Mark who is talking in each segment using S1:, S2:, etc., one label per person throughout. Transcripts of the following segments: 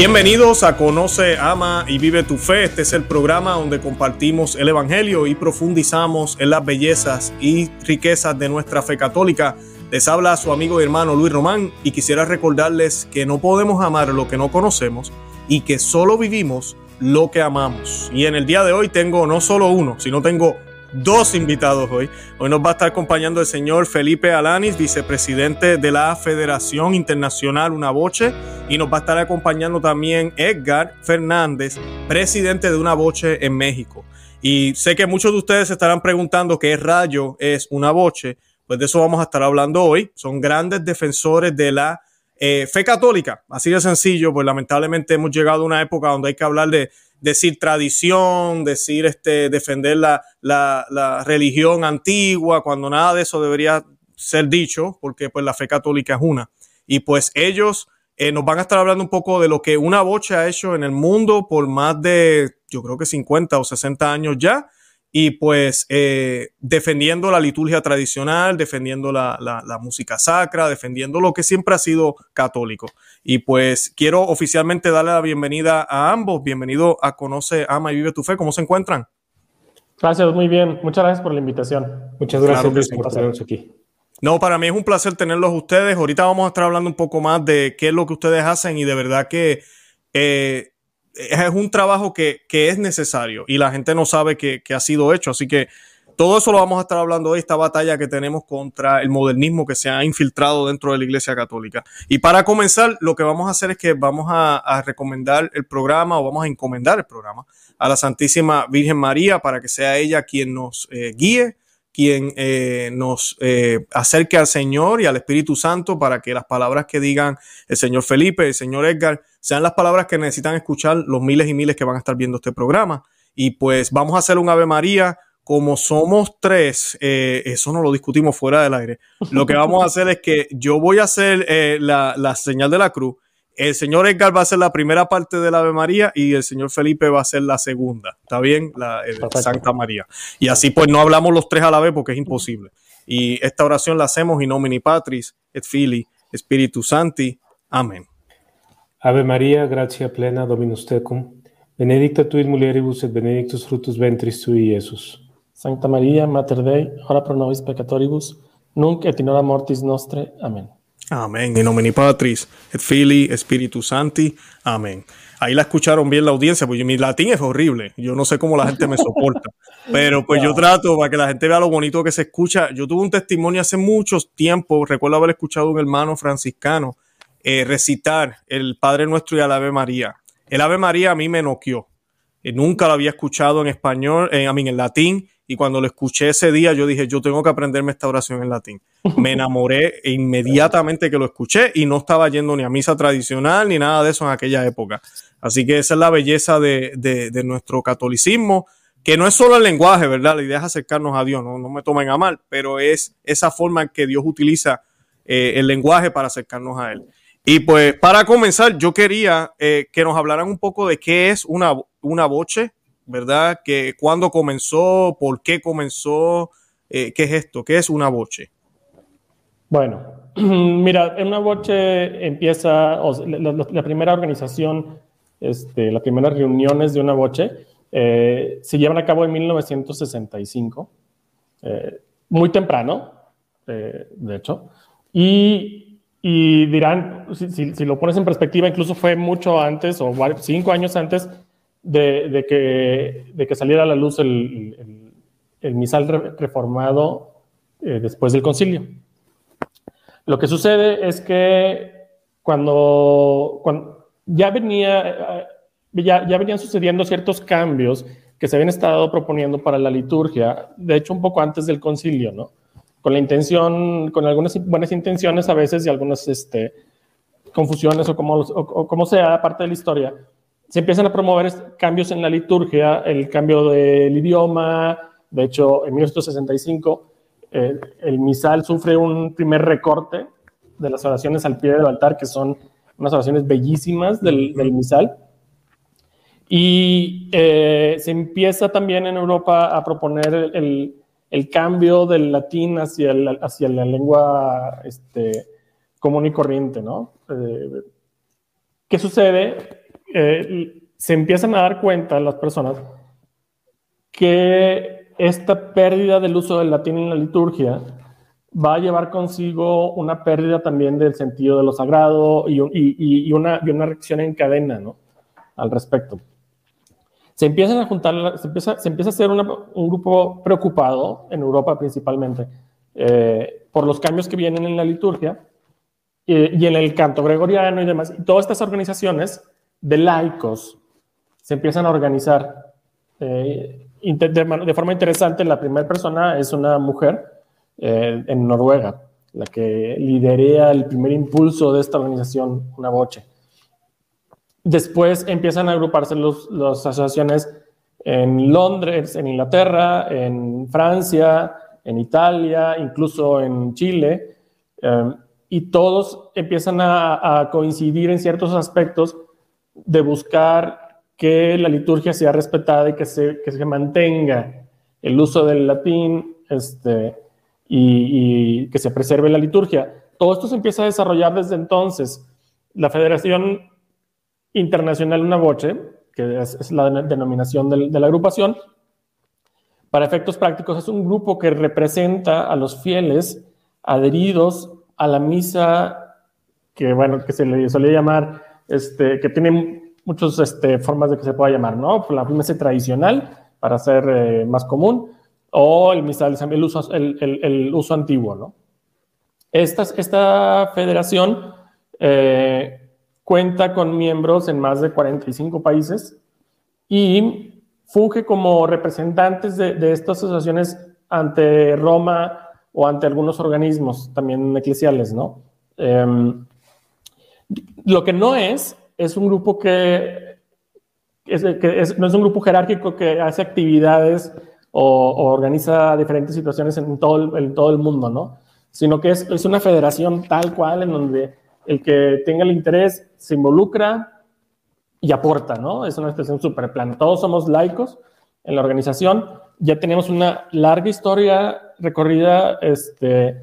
S1: Bienvenidos a Conoce, Ama y Vive tu Fe. Este es el programa donde compartimos el Evangelio y profundizamos en las bellezas y riquezas de nuestra fe católica. Les habla su amigo y hermano Luis Román y quisiera recordarles que no podemos amar lo que no conocemos y que solo vivimos lo que amamos. Y en el día de hoy tengo no solo uno, sino tengo dos invitados hoy. Hoy nos va a estar acompañando el señor Felipe Alanis, vicepresidente de la Federación Internacional Una Boche, y nos va a estar acompañando también Edgar Fernández, presidente de Una Boche en México. Y sé que muchos de ustedes se estarán preguntando qué rayo es Una Boche, pues de eso vamos a estar hablando hoy. Son grandes defensores de la eh, fe católica, así de sencillo, pues lamentablemente hemos llegado a una época donde hay que hablar de decir tradición, decir este, defender la, la, religión antigua, cuando nada de eso debería ser dicho, porque pues la fe católica es una. Y pues ellos eh, nos van a estar hablando un poco de lo que una boche ha hecho en el mundo por más de, yo creo que 50 o 60 años ya, y pues eh, defendiendo la liturgia tradicional, defendiendo la, la, música sacra, defendiendo lo que siempre ha sido católico. Y pues quiero oficialmente darle la bienvenida a ambos. Bienvenido a Conoce, Ama y Vive tu Fe. ¿Cómo se encuentran?
S2: Gracias, muy bien. Muchas gracias por la invitación.
S1: Muchas gracias por tenernos aquí. No, para mí es un placer tenerlos ustedes. Ahorita vamos a estar hablando un poco más de qué es lo que ustedes hacen y de verdad que eh, es un trabajo que, es necesario y la gente no sabe que, ha sido hecho. Así que todo eso lo vamos a estar hablando hoy, esta batalla que tenemos contra el modernismo que se ha infiltrado dentro de la Iglesia Católica. Y para comenzar, lo que vamos a hacer es que vamos a, recomendar el programa o vamos a encomendar el programa a la Santísima Virgen María para que sea ella quien nos eh, guíe quien eh, nos eh, acerque al Señor y al Espíritu Santo para que las palabras que digan el señor Felipe, el señor Edgar, sean las palabras que necesitan escuchar los miles y miles que van a estar viendo este programa. Y pues vamos a hacer un Ave María. Como somos tres, eh, eso no lo discutimos fuera del aire. Lo que vamos a hacer es que yo voy a hacer la, la señal de la cruz el señor Edgar va a hacer la primera parte de la Ave María y el señor Felipe va a hacer la segunda. ¿Está bien? La Santa María. Y así pues no hablamos los tres a la vez porque es imposible. Y esta oración la hacemos in nomini Patris et Fili Spiritus Santi. Amén.
S3: Ave María, gracia plena, Dominus tecum. Benedicta tuis mulieribus et benedictus fructus ventris tui, Iesus.
S2: Santa María, Mater Dei, ora pro nobis peccatoribus, nunc et in hora mortis nostre. Amén.
S1: Amén. En nomini Patris, et Fili, Espíritu Santi. Amén. Ahí la escucharon bien la audiencia, porque mi latín es horrible. Yo no sé cómo la gente me soporta. Pero pues yo trato para que la gente vea lo bonito que se escucha. Yo tuve un testimonio hace muchos tiempos. Recuerdo haber escuchado a un hermano franciscano eh, recitar el Padre Nuestro y el Ave María. El Ave María a mí me noqueó. Eh, nunca lo había escuchado en español, eh, a mí en latín y cuando lo escuché ese día, yo dije, yo tengo que aprenderme esta oración en latín. Me enamoré inmediatamente que lo escuché y no estaba yendo ni a misa tradicional ni nada de eso en aquella época. Así que esa es la belleza de, de, nuestro catolicismo, que no es solo el lenguaje, ¿verdad? La idea es acercarnos a Dios, no, no me tomen a mal, pero es esa forma en que Dios utiliza eh, el lenguaje para acercarnos a Él. Y pues para comenzar, yo quería eh, que nos hablaran un poco de qué es una, una boche, ¿verdad? Que cuándo comenzó, por qué comenzó, eh, qué es esto, qué es una boche.
S2: Bueno, mira, una boche empieza, la, primera organización, este, las primeras reuniones de una boche eh, se llevan a cabo en 1965, eh, muy temprano, de hecho, y, dirán, si, lo pones en perspectiva, incluso fue mucho antes o cinco años antes de, que, saliera a la luz el, el, misal reformado eh, después del concilio. Lo que sucede es que cuando, cuando ya, venía, eh, ya, ya venían sucediendo ciertos cambios que se habían estado proponiendo para la liturgia, de hecho un poco antes del concilio, ¿no? Con la intención, con algunas buenas intenciones a veces y algunas este, confusiones o como, o como sea, parte de la historia, se empiezan a promover cambios en la liturgia, el cambio del idioma. De hecho, en 1965 eh, el misal sufre un primer recorte de las oraciones al pie del altar, que son unas oraciones bellísimas del, misal. Y eh, se empieza también en Europa a proponer el, cambio del latín hacia, hacia la lengua este, común y corriente, ¿no? Eh, ¿Qué sucede? eh, se empiezan a dar cuenta las personas que esta pérdida del uso del latín en la liturgia va a llevar consigo una pérdida también del sentido de lo sagrado y, una, una, reacción en cadena ¿no? al respecto. Se empiezan a juntar, se empieza, a ser un grupo preocupado, en Europa principalmente, eh, por los cambios que vienen en la liturgia y en el canto gregoriano y demás. Y todas estas organizaciones de laicos se empiezan a organizar eh, de, forma interesante. La primera persona es una mujer eh, en Noruega, la que liderea el primer impulso de esta organización, una boche. Después empiezan a agruparse las asociaciones en Londres, en Inglaterra, en Francia, en Italia, incluso en Chile, eh, y todos empiezan a, coincidir en ciertos aspectos de buscar que la liturgia sea respetada y que se, que se mantenga el uso del latín este, y, que se preserve la liturgia. Todo esto se empieza a desarrollar desde entonces. La Federación Internacional Una Voce, que es, la denominación de la agrupación, para efectos prácticos es un grupo que representa a los fieles adheridos a la misa que, bueno, que se le solía llamar, este, que tiene muchas este, formas de que se pueda llamar, ¿no? La misa tradicional, para ser eh, más común, o el misal, el uso, el, el, uso antiguo, ¿no? Esta, esta federación eh, cuenta con miembros en más de 45 países y funge como representantes de, estas asociaciones ante Roma o ante algunos organismos también eclesiales, ¿no? Em, lo que no es, es un grupo que, no es un grupo jerárquico que hace actividades o, organiza diferentes situaciones en todo, el, en todo el mundo, ¿no? Sino que es, es una federación tal cual en donde el que tenga el interés se involucra, y aporta, ¿no? Es una expresión súper plana. Todos somos laicos en la organización. Ya tenemos una larga historia recorrida, este,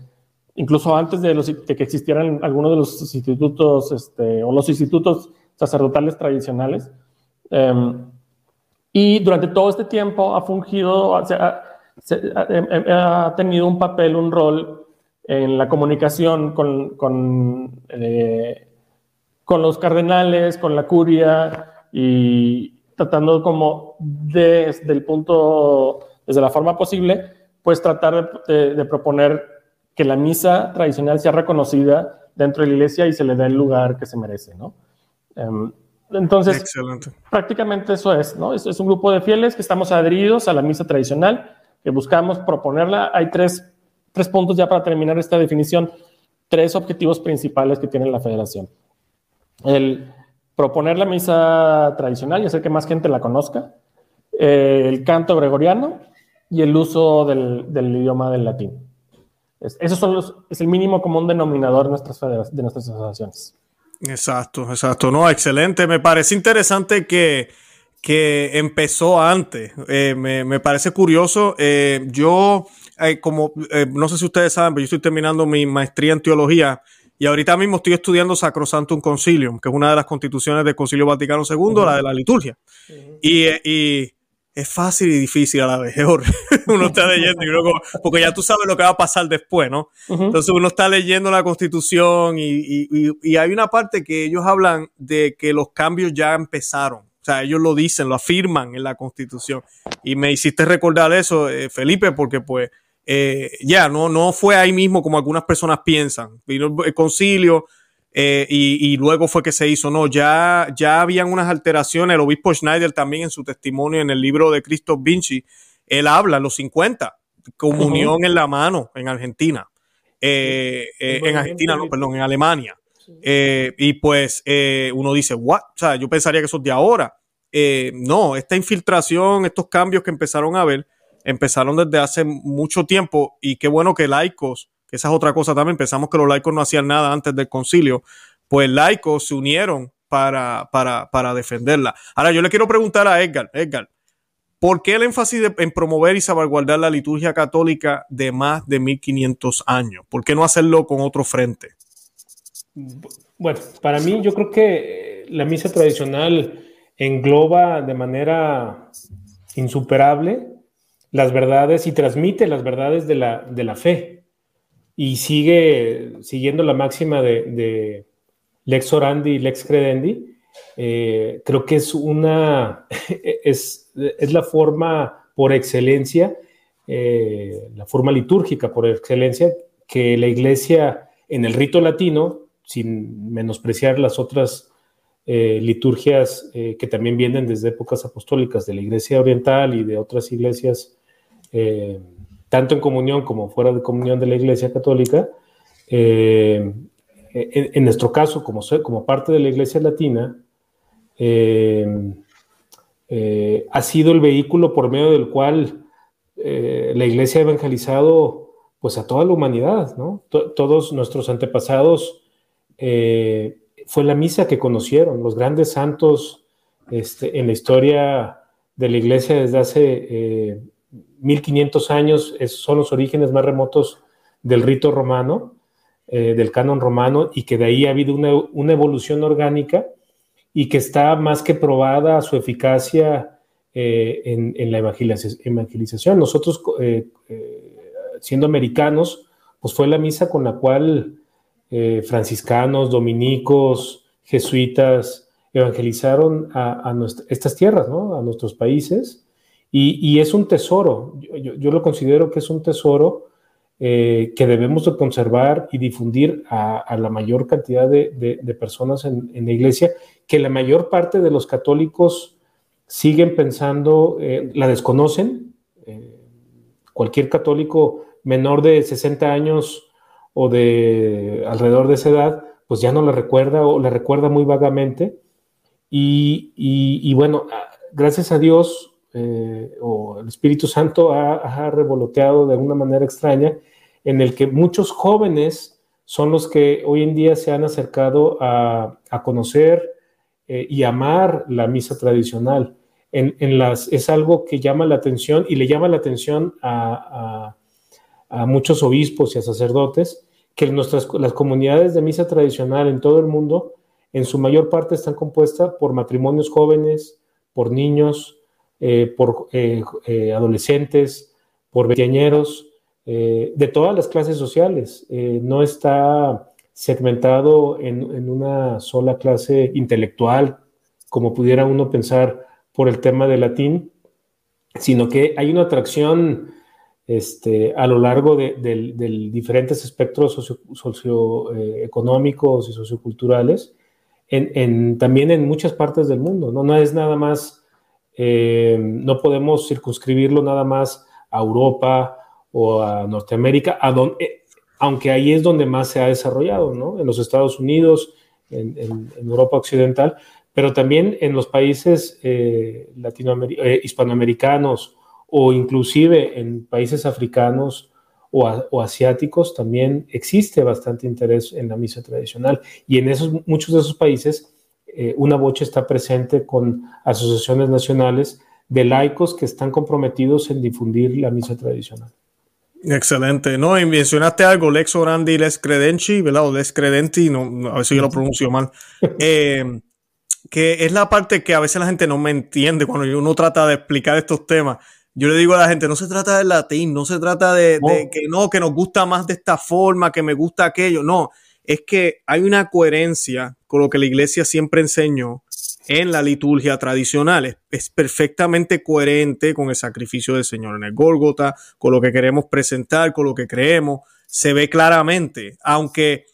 S2: incluso antes de, que existieran algunos de los institutos este, o los institutos sacerdotales tradicionales. Em, y durante todo este tiempo ha fungido, ha, ha, tenido un papel, un rol en la comunicación con, con eh, con los cardenales, con la curia y tratando como desde el punto, desde la forma posible, pues tratar de, proponer que la misa tradicional sea reconocida dentro de la iglesia y se le dé el lugar que se merece, ¿no? Em, entonces, prácticamente eso es, ¿no? Es, es, un grupo de fieles que estamos adheridos a la misa tradicional, que buscamos proponerla. Hay tres, tres puntos ya para terminar esta definición, tres objetivos principales que tiene la federación el proponer la misa tradicional y hacer que más gente la conozca, eh, el canto gregoriano y el uso del, idioma del latín. Es, esos son los, es el mínimo común denominador de nuestras, de nuestras asociaciones.
S1: Exacto, exacto. No, excelente. Me parece interesante que, que empezó antes. Eh, me, parece curioso. Eh, yo, como, no sé si ustedes saben, pero yo estoy terminando mi maestría en teología y ahorita mismo estoy estudiando Sacrosantum Concilium, que es una de las constituciones del Concilio Vaticano II, la de la liturgia. y, es fácil y difícil a la vez. uno está leyendo y luego, porque ya tú sabes lo que va a pasar después, ¿no? Entonces uno está leyendo la constitución y, y, hay una parte que ellos hablan de que los cambios ya empezaron. O sea, ellos lo dicen, lo afirman en la constitución. Y me hiciste recordar eso, eh, Felipe, porque pues eh, ya, no, no fue ahí mismo como algunas personas piensan. Vino el concilio eh, y, luego fue que se hizo. No, ya, ya habían unas alteraciones. El obispo Schneider también en su testimonio en el libro de Cristo Vinci, él habla los 50, comunión en la mano en Argentina. Eh, en Argentina, no, perdón, en Alemania. y pues uno dice, what? O sea, yo pensaría que eso es de ahora. no, esta infiltración, estos cambios que empezaron a ver, empezaron desde hace mucho tiempo y qué bueno que laicos, que esa es otra cosa también, pensamos que los laicos no hacían nada antes del concilio, pues laicos se unieron para, para, para defenderla. Ahora yo le quiero preguntar a Edgar, Edgar, ¿por qué el énfasis en promover y salvaguardar la liturgia católica de más de 1500 años? ¿Por qué no hacerlo con otro frente?
S3: Bueno, para mí yo creo que la misa tradicional engloba de manera insuperable las verdades y transmite las verdades de la, de la fe y sigue siguiendo la máxima de, lex orandi lex credendi. Eh, creo que es una, es, es la forma por excelencia, eh, la forma litúrgica por excelencia que la iglesia en el rito latino, sin menospreciar las otras eh, liturgias que también vienen desde épocas apostólicas de la iglesia oriental y de otras iglesias eh, tanto en comunión como fuera de comunión de la Iglesia Católica, eh, en, nuestro caso, como, como parte de la Iglesia Latina, eh, ha sido el vehículo por medio del cual la Iglesia ha evangelizado pues, a toda la humanidad, todos nuestros antepasados fue la misa que conocieron, los grandes santos este, en la historia de la Iglesia desde hace 1500 años son los orígenes más remotos del rito romano, eh, del canon romano, y que de ahí ha habido una, evolución orgánica y que está más que probada su eficacia eh, en, la evangelización. Nosotros, eh, siendo americanos, pues fue la misa con la cual franciscanos, dominicos, jesuitas evangelizaron a, estas tierras, a nuestros países y, es un tesoro, yo, lo considero que es un tesoro eh, que debemos de conservar y difundir a, la mayor cantidad de, personas en, la iglesia, que la mayor parte de los católicos siguen pensando, eh, la desconocen. Eh, cualquier católico menor de 60 años o de alrededor de esa edad, pues ya no la recuerda o la recuerda muy vagamente. y bueno, gracias a Dios, eh, o el Espíritu Santo ha, revoloteado de alguna manera extraña, en el que muchos jóvenes son los que hoy en día se han acercado a, conocer eh, y amar la misa tradicional. En, las, es algo que llama la atención y le llama la atención a, muchos obispos y a sacerdotes que las comunidades de misa tradicional en todo el mundo, en su mayor parte están compuestas por matrimonios jóvenes, por niños, eh, por eh, eh, adolescentes, por veinteañeros, de todas las clases sociales. no está segmentado en, una sola clase intelectual, como pudiera uno pensar por el tema del latín, sino que hay una atracción este, a lo largo de, diferentes espectros socioeconómicos y socioculturales, en, también en muchas partes del mundo. ¿no? no es nada más eh, no podemos circunscribirlo nada más a Europa o a Norteamérica, eh, aunque ahí es donde más se ha desarrollado, ¿no? En los Estados Unidos, en, Europa Occidental, pero también en los países eh, hispanoamericanos o inclusive en países africanos o, o, asiáticos también existe bastante interés en la misa tradicional y en esos muchos de esos países eh, una bocha está presente con asociaciones nacionales de laicos que están comprometidos en difundir la misa tradicional.
S1: Excelente. No, y mencionaste algo, Lex Orandi, Les Credenci, ¿verdad? O Les Credenti, no, a ver si yo lo pronuncio mal. Eh, que es la parte que a veces la gente no me entiende cuando uno trata de explicar estos temas. Yo le digo a la gente, no se trata del latín, no se trata de, de que no, que nos gusta más de esta forma, que me gusta aquello. No, es que hay una coherencia con lo que la iglesia siempre enseñó en la liturgia tradicional. Es, perfectamente coherente con el sacrificio del Señor en el Gólgota, con lo que queremos presentar, con lo que creemos. Se ve claramente, aunque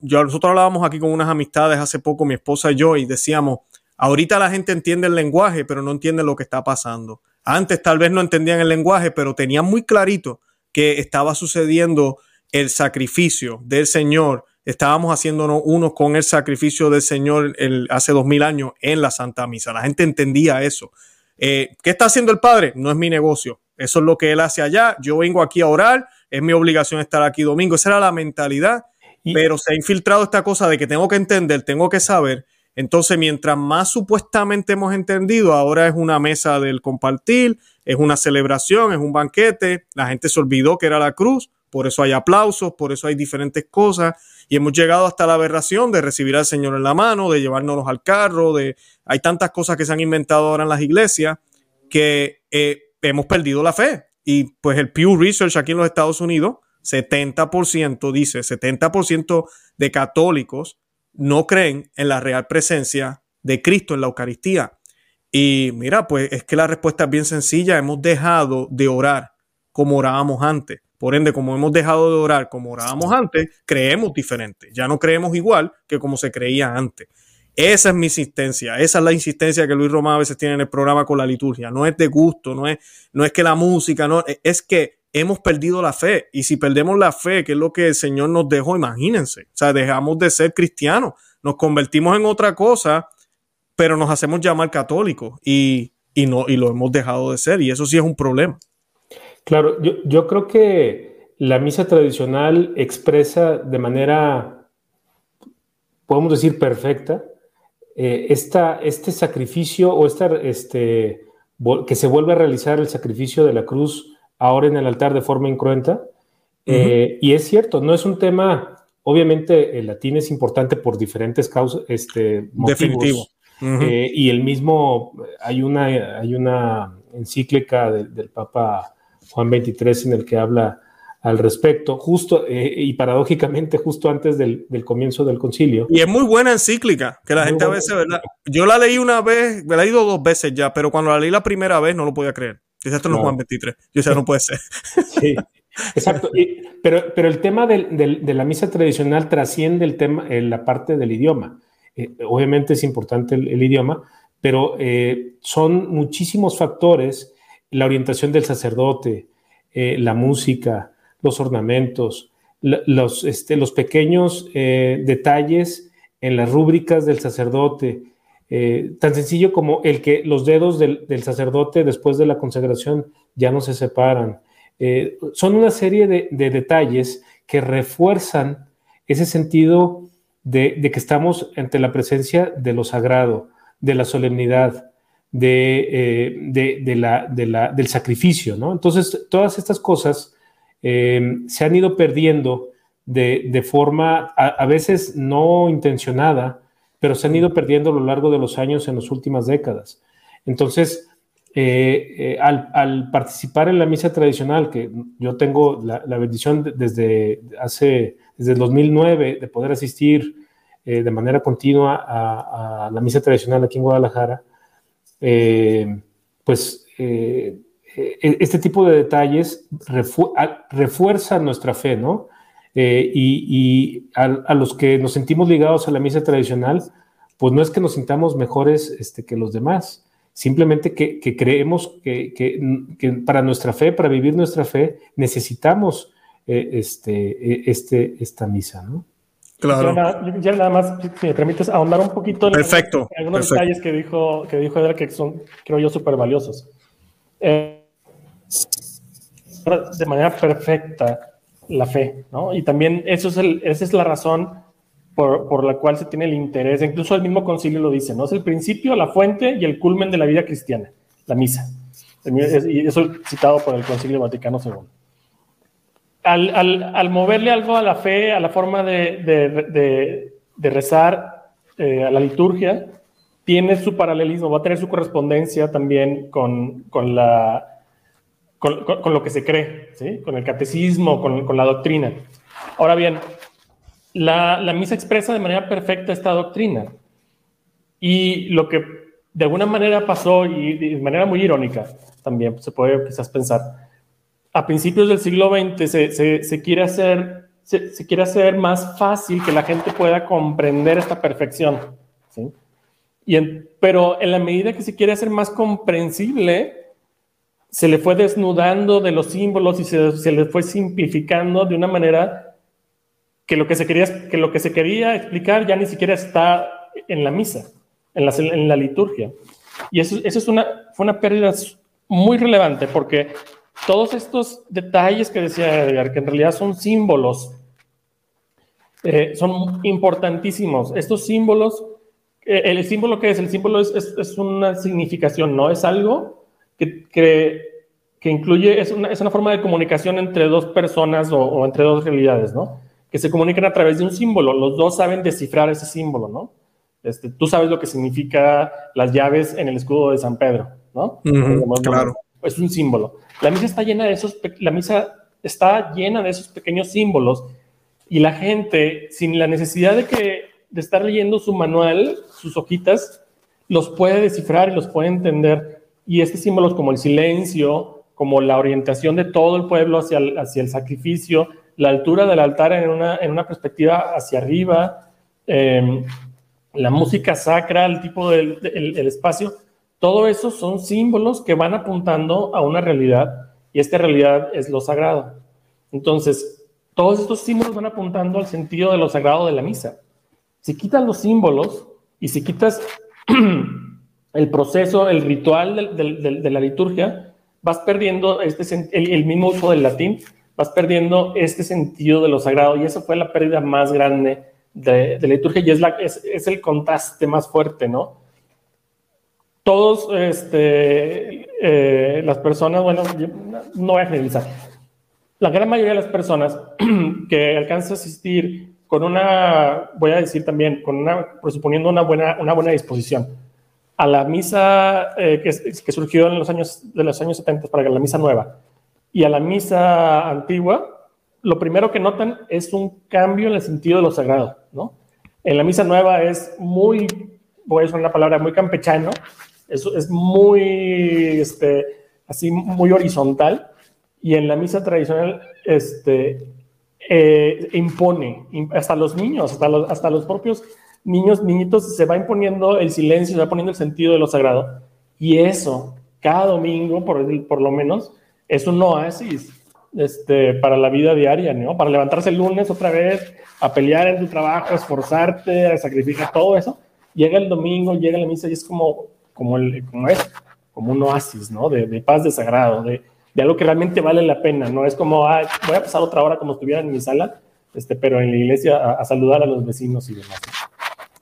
S1: nosotros hablábamos aquí con unas amistades hace poco, mi esposa y yo, y decíamos, ahorita la gente entiende el lenguaje, pero no entiende lo que está pasando. Antes tal vez no entendían el lenguaje, pero tenían muy clarito que estaba sucediendo el sacrificio del Señor. Estábamos haciéndonos uno con el sacrificio del Señor el, hace dos mil años en la Santa Misa. La gente entendía eso. Eh, ¿Qué está haciendo el Padre? No es mi negocio. Eso es lo que Él hace allá. Yo vengo aquí a orar. Es mi obligación estar aquí domingo. Esa era la mentalidad. pero se ha infiltrado esta cosa de que tengo que entender, tengo que saber. Entonces, mientras más supuestamente hemos entendido, ahora es una mesa del compartir, es una celebración, es un banquete. La gente se olvidó que era la cruz por eso hay aplausos, por eso hay diferentes cosas Y hemos llegado hasta la aberración de recibir al Señor en la mano, de llevárnoslos al carro, de hay tantas cosas que se han inventado ahora en las iglesias que eh, hemos perdido la fe. Y pues el Pew Research aquí en los Estados Unidos, 70% dice, 70% de católicos no creen en la real presencia de Cristo en la Eucaristía. Y mira, pues es que la respuesta es bien sencilla, hemos dejado de orar como orábamos antes. Por ende, como hemos dejado de orar como orábamos antes, creemos diferente. Ya no creemos igual que como se creía antes. Esa es mi insistencia, esa es la insistencia que Luis Román a veces tiene en el programa con la liturgia. No es de gusto, no es, no es que la música, no, es que hemos perdido la fe. Y si perdemos la fe, que es lo que el Señor nos dejó, imagínense. O sea, dejamos de ser cristianos, nos convertimos en otra cosa, pero nos hacemos llamar católicos y, no, y lo hemos dejado de ser. Y eso sí es un problema.
S3: Claro, yo, creo que la misa tradicional expresa de manera, podemos decir, perfecta, eh, este sacrificio o esta, este, que se vuelve a realizar el sacrificio de la cruz ahora en el altar de forma incruenta. Eh, y es cierto, no es un tema, obviamente el latín es importante por diferentes causas, este, motivos. Definitivo. Eh, y el mismo, hay una, hay una encíclica del Papa Juan 23 en el que habla al respecto, justo eh, y paradójicamente justo antes del, comienzo del concilio.
S1: Y es muy buena encíclica, que la gente a veces, ¿verdad? Yo la leí una vez, me la he leído dos veces ya, pero cuando la leí la primera vez no lo podía creer. Dice, esto no es Juan 23. Yo decía, no puede ser.
S3: Sí, exacto. pero, pero el tema de la misa tradicional trasciende el tema, en la parte del idioma. Eh, obviamente es importante el, idioma, pero eh, son muchísimos factores, la orientación del sacerdote, eh, la música, los ornamentos, los, este, los, pequeños detalles en las rúbricas del sacerdote, tan sencillo como el que los dedos del, sacerdote después de la consagración ya no se separan. son una serie de, de, detalles que refuerzan ese sentido de, que estamos ante la presencia de lo sagrado, de la solemnidad, de, eh, la, del sacrificio, ¿no? Entonces, todas estas cosas eh, se han ido perdiendo de, forma a, veces no intencionada, pero se han ido perdiendo a lo largo de los años en las últimas décadas. Entonces, eh, al, participar en la misa tradicional, que yo tengo la, bendición desde hace desde el 2009 de poder asistir de manera continua a, la misa tradicional aquí en Guadalajara, eh, pues eh, este tipo de detalles refuerzan nuestra fe, ¿no? y, a, los que nos sentimos ligados a la misa tradicional, pues no es que nos sintamos mejores este, que los demás, simplemente que, creemos que, para nuestra fe, para vivir nuestra fe, necesitamos eh, este, eh, este, esta misa, ¿no?
S2: Claro. Ya, nada más, si me permites ahondar un poquito
S1: en, perfecto,
S2: algunos detalles que dijo, que dijo Edgar que son, creo yo, súper valiosos. Eh, de manera perfecta la fe, ¿no? Y también eso es el, esa es la razón por, por, la cual se tiene el interés, incluso el mismo concilio lo dice, ¿no? Es el principio, la fuente y el culmen de la vida cristiana, la misa. Y eso citado por el Concilio Vaticano II al, moverle algo a la fe, a la forma de, rezar, eh, a la liturgia, tiene su paralelismo, va a tener su correspondencia también con, la, con, lo que se cree, con el catecismo, con, la doctrina. Ahora bien, la, misa expresa de manera perfecta esta doctrina. Y lo que de alguna manera pasó, y de manera muy irónica también, se puede quizás pensar, a principios del siglo XX se, quiere, hacer, se, quiere hacer más fácil que la gente pueda comprender esta perfección. Y pero en la medida que se quiere hacer más comprensible, se le fue desnudando de los símbolos y se, le fue simplificando de una manera que lo que, se quería, que lo que se quería explicar ya ni siquiera está en la misa, en la, en la liturgia. Y eso, eso es una, fue una pérdida muy relevante porque todos estos detalles que decía Edgar, que en realidad son símbolos, eh, son importantísimos. Estos símbolos, eh, el símbolo que es, el símbolo es, una significación, no es algo que, que, incluye, es una, es una, forma de comunicación entre dos personas o, entre dos realidades, ¿no? que se comunican a través de un símbolo. Los dos saben descifrar ese símbolo, ¿no? Este, tú sabes lo que significa las llaves en el escudo de San Pedro, ¿no?
S1: claro.
S2: Es un símbolo. La misa está llena de esos, la misa está llena de esos pequeños símbolos y la gente, sin la necesidad de estar leyendo su manual, sus hojitas, los puede descifrar y los puede entender. Y estos símbolos como el silencio, como la orientación de todo el pueblo hacia el, sacrificio, la altura del altar en una, perspectiva hacia arriba, em, la música sacra, el tipo del el, espacio, todo eso son símbolos que van apuntando a una realidad y esta realidad es lo sagrado. Entonces, todos estos símbolos van apuntando al sentido de lo sagrado de la misa. Si quitas los símbolos y si quitas el proceso, el ritual de, la liturgia, vas perdiendo este, el, mismo uso del latín, vas perdiendo este sentido de lo sagrado y esa fue la pérdida más grande de, la liturgia y es, el contraste más fuerte, ¿no? Todos, este, eh, las personas, bueno, no voy a generalizar, la gran mayoría de las personas que alcanzan a asistir con una, voy a decir también, con una, presuponiendo una buena, una buena disposición, a la misa eh, que, que, surgió en los años, de los años 70 para la misa nueva y a la misa antigua, lo primero que notan es un cambio en el sentido de lo sagrado, ¿no? En la misa nueva es muy, voy a usar una palabra muy campechano, es, es muy, este, así, muy horizontal, y en la misa tradicional, este, eh, impone, hasta los niños, hasta los, hasta los propios niños, niñitos, se va imponiendo el silencio, se va poniendo el sentido de lo sagrado. Y eso, cada domingo, por, por lo menos, es un oasis este, para la vida diaria, ¿no? Para levantarse el lunes otra vez, a pelear en tu trabajo, a esforzarte, a sacrificar todo eso. Llega el domingo, llega la misa y es como, como, el, como es, como un oasis, ¿no? De, de paz, de sagrado, de, de algo que realmente vale la pena, no es como, voy a pasar otra hora como estuviera en mi sala, este, pero en la iglesia a, saludar a los vecinos y demás.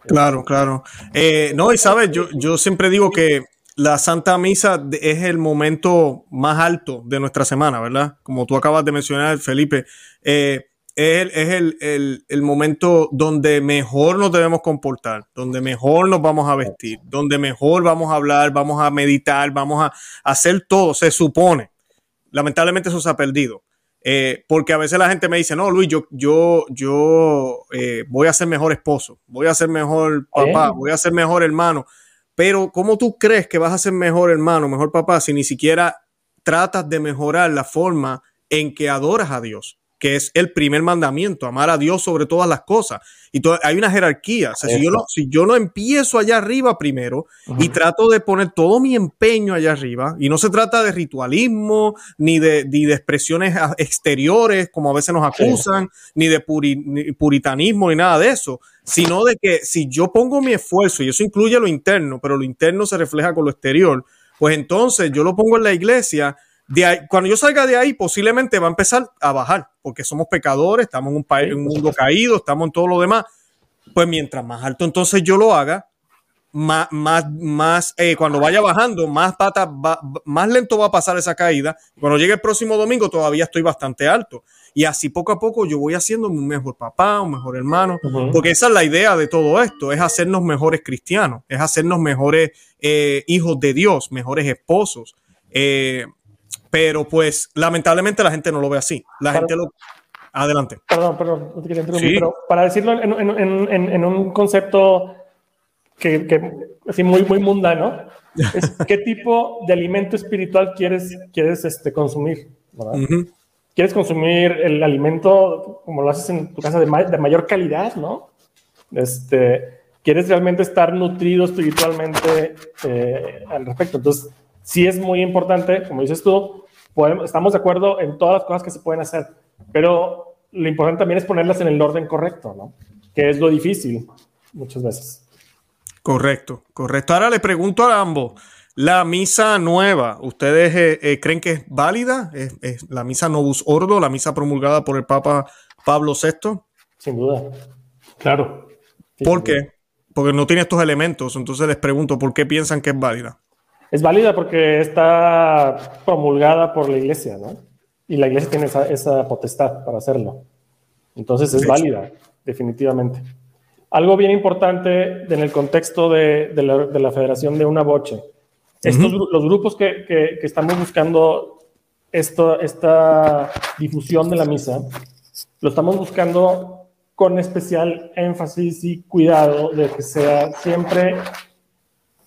S1: Claro, claro. Eh, no, y sabes, yo, yo siempre digo que la Santa Misa es el momento más alto de nuestra semana, ¿verdad? Como tú acabas de mencionar, Felipe. Eh, es, el, el, momento donde mejor nos debemos comportar, donde mejor nos vamos a vestir, donde mejor vamos a hablar, vamos a meditar, vamos a hacer todo, se supone lamentablemente eso se ha perdido. Eh, porque a veces la gente me dice, no, Luis, yo, yo, yo eh, voy a ser mejor esposo, voy a ser mejor papá, voy a ser mejor hermano. Pero ¿cómo tú crees que vas a ser mejor hermano, mejor papá, si ni siquiera tratas de mejorar la forma en que adoras a Dios? Que es el primer mandamiento, amar a Dios sobre todas las cosas. Y hay una jerarquía. si, yo no, si yo no empiezo allá arriba primero y trato de poner todo mi empeño allá arriba, y no se trata de ritualismo, ni de, de expresiones exteriores, como a veces nos acusan, ni de puritanismo, ni nada de eso, sino de que si yo pongo mi esfuerzo, y eso incluye lo interno, pero lo interno se refleja con lo exterior, pues entonces yo lo pongo en la iglesia cuando yo salga de ahí, posiblemente va a empezar a bajar, porque somos pecadores, estamos en un, país, en un mundo caído, estamos en todo lo demás. Pues mientras más alto entonces yo lo haga, más, más, más eh, cuando vaya bajando, más pata, más lento va a pasar esa caída. Cuando llegue el próximo domingo, todavía estoy bastante alto. Y así poco a poco yo voy haciendo un mejor papá, un mejor hermano, porque esa es la idea de todo esto, es hacernos mejores cristianos, es hacernos mejores eh, hijos de Dios, mejores esposos. Eh, pero pues lamentablemente la gente no lo ve así. La gente lo... Adelante.
S2: Perdón, perdón, no te quería interrumpir, pero para decirlo en, en, en, en un concepto que, que, así muy, muy mundano, es qué tipo de alimento espiritual quieres, quieres este, consumir. ¿Quieres consumir el alimento como lo haces en tu casa de, de mayor calidad, no? Este, ¿Quieres realmente estar nutrido espiritualmente eh, al respecto? Entonces, sí es muy importante, como dices tú, estamos de acuerdo en todas las cosas que se pueden hacer, pero lo importante también es ponerlas en el orden correcto, ¿no? Que es lo difícil muchas veces.
S1: Correcto, correcto. Ahora le pregunto a ambos, la misa nueva, ¿ustedes eh, eh, creen que es válida? ¿Es, la misa Novus Ordo, la misa promulgada por el Papa Pablo VI?
S2: Sin duda, claro.
S1: ¿Por qué? Porque no tiene estos elementos, entonces les pregunto, ¿por qué piensan que es válida?
S2: Es válida porque está promulgada por la iglesia, ¿no? Y la iglesia tiene esa, potestad para hacerlo. Entonces es válida, definitivamente. Algo bien importante en el contexto de, la, federación de una boche. Estos, Los grupos que, que, estamos buscando esto, esta difusión de la misa, lo estamos buscando con especial énfasis y cuidado de que sea siempre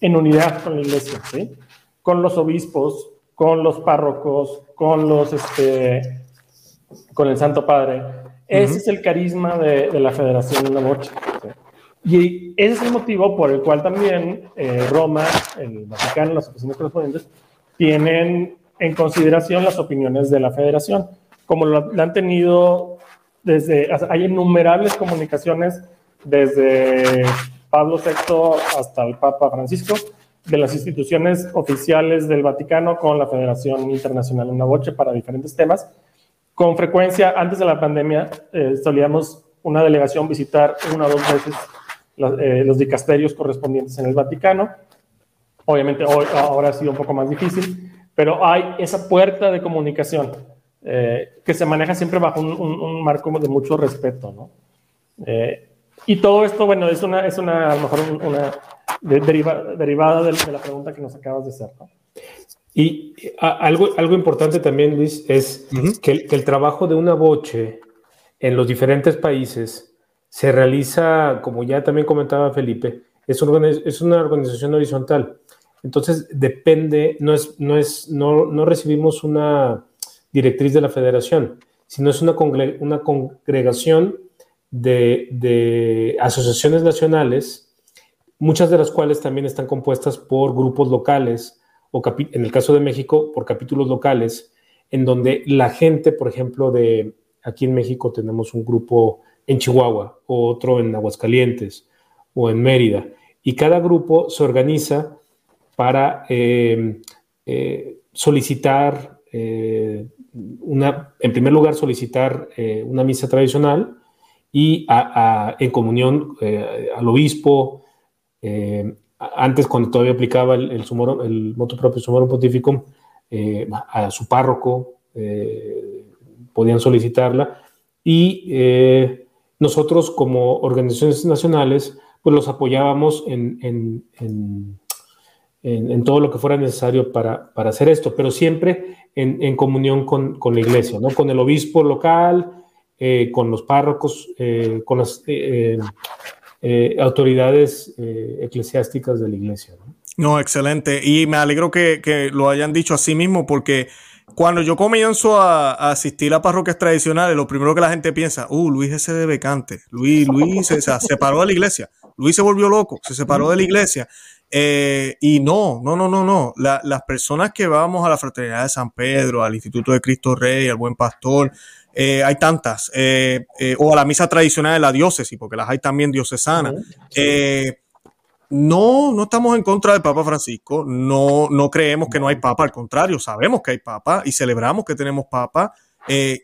S2: en unidad con la iglesia, ¿sí? con los obispos, con los párrocos, con los, este, con el Santo Padre. Ese es el carisma de, la Federación de la Bocha. Y ese es el motivo por el cual también eh, Roma, el Vaticano, las oficinas correspondientes, tienen en consideración las opiniones de la Federación, como lo, han tenido desde, hay innumerables comunicaciones desde Pablo VI hasta el Papa Francisco, de las instituciones oficiales del Vaticano con la Federación Internacional Una Boche para diferentes temas. Con frecuencia, antes de la pandemia, eh, solíamos una delegación visitar una o dos veces eh, los dicasterios correspondientes en el Vaticano. Obviamente ahora ha sido un poco más difícil, pero hay esa puerta de comunicación eh, que se maneja siempre bajo un, marco de mucho respeto, ¿no? Y todo esto, bueno, es una, es una a lo mejor una derivada de, la pregunta que nos acabas de hacer.
S3: Y algo, algo importante también, Luis, es que, el, trabajo de una boche en los diferentes países se realiza, como ya también comentaba Felipe, es una, es una organización horizontal. Entonces, depende, no, es, no, es, no, no recibimos una directriz de la federación, sino es una, una congregación de, asociaciones nacionales muchas de las cuales también están compuestas por grupos locales o en el caso de México por capítulos locales, en donde la gente, por ejemplo, de aquí en México tenemos un grupo en Chihuahua, otro en Aguascalientes o en Mérida, y cada grupo se organiza para eh, eh, solicitar eh, una, en primer lugar, solicitar una misa tradicional y en comunión al obispo, eh, antes, cuando todavía aplicaba el, el, el moto propio sumorum pontificum, eh, a su párroco eh, podían solicitarla y nosotros como organizaciones nacionales pues los apoyábamos en, en, en, en todo lo que fuera necesario para, para hacer esto, pero siempre en, comunión con, con, la iglesia, ¿no? con el obispo local, con los párrocos, con las eh, autoridades eh, eclesiásticas de la iglesia.
S1: ¿no? excelente. Y me alegro que, lo hayan dicho así mismo, porque cuando yo comienzo a, asistir a parroquias tradicionales, lo primero que la gente piensa, uh, Luis ese de becante. Luis, Luis se separó de la iglesia. Luis se volvió loco, se separó de la iglesia. Eh, y no, no, no, no, no. las personas que vamos a la Fraternidad de San Pedro, al Instituto de Cristo Rey, al Buen Pastor, eh, hay tantas, eh, eh, o a la misa tradicional de la diócesis, porque las hay también diocesanas. no, no estamos en contra del Papa Francisco, no, no creemos que no hay Papa, al contrario, sabemos que hay Papa y celebramos que tenemos Papa.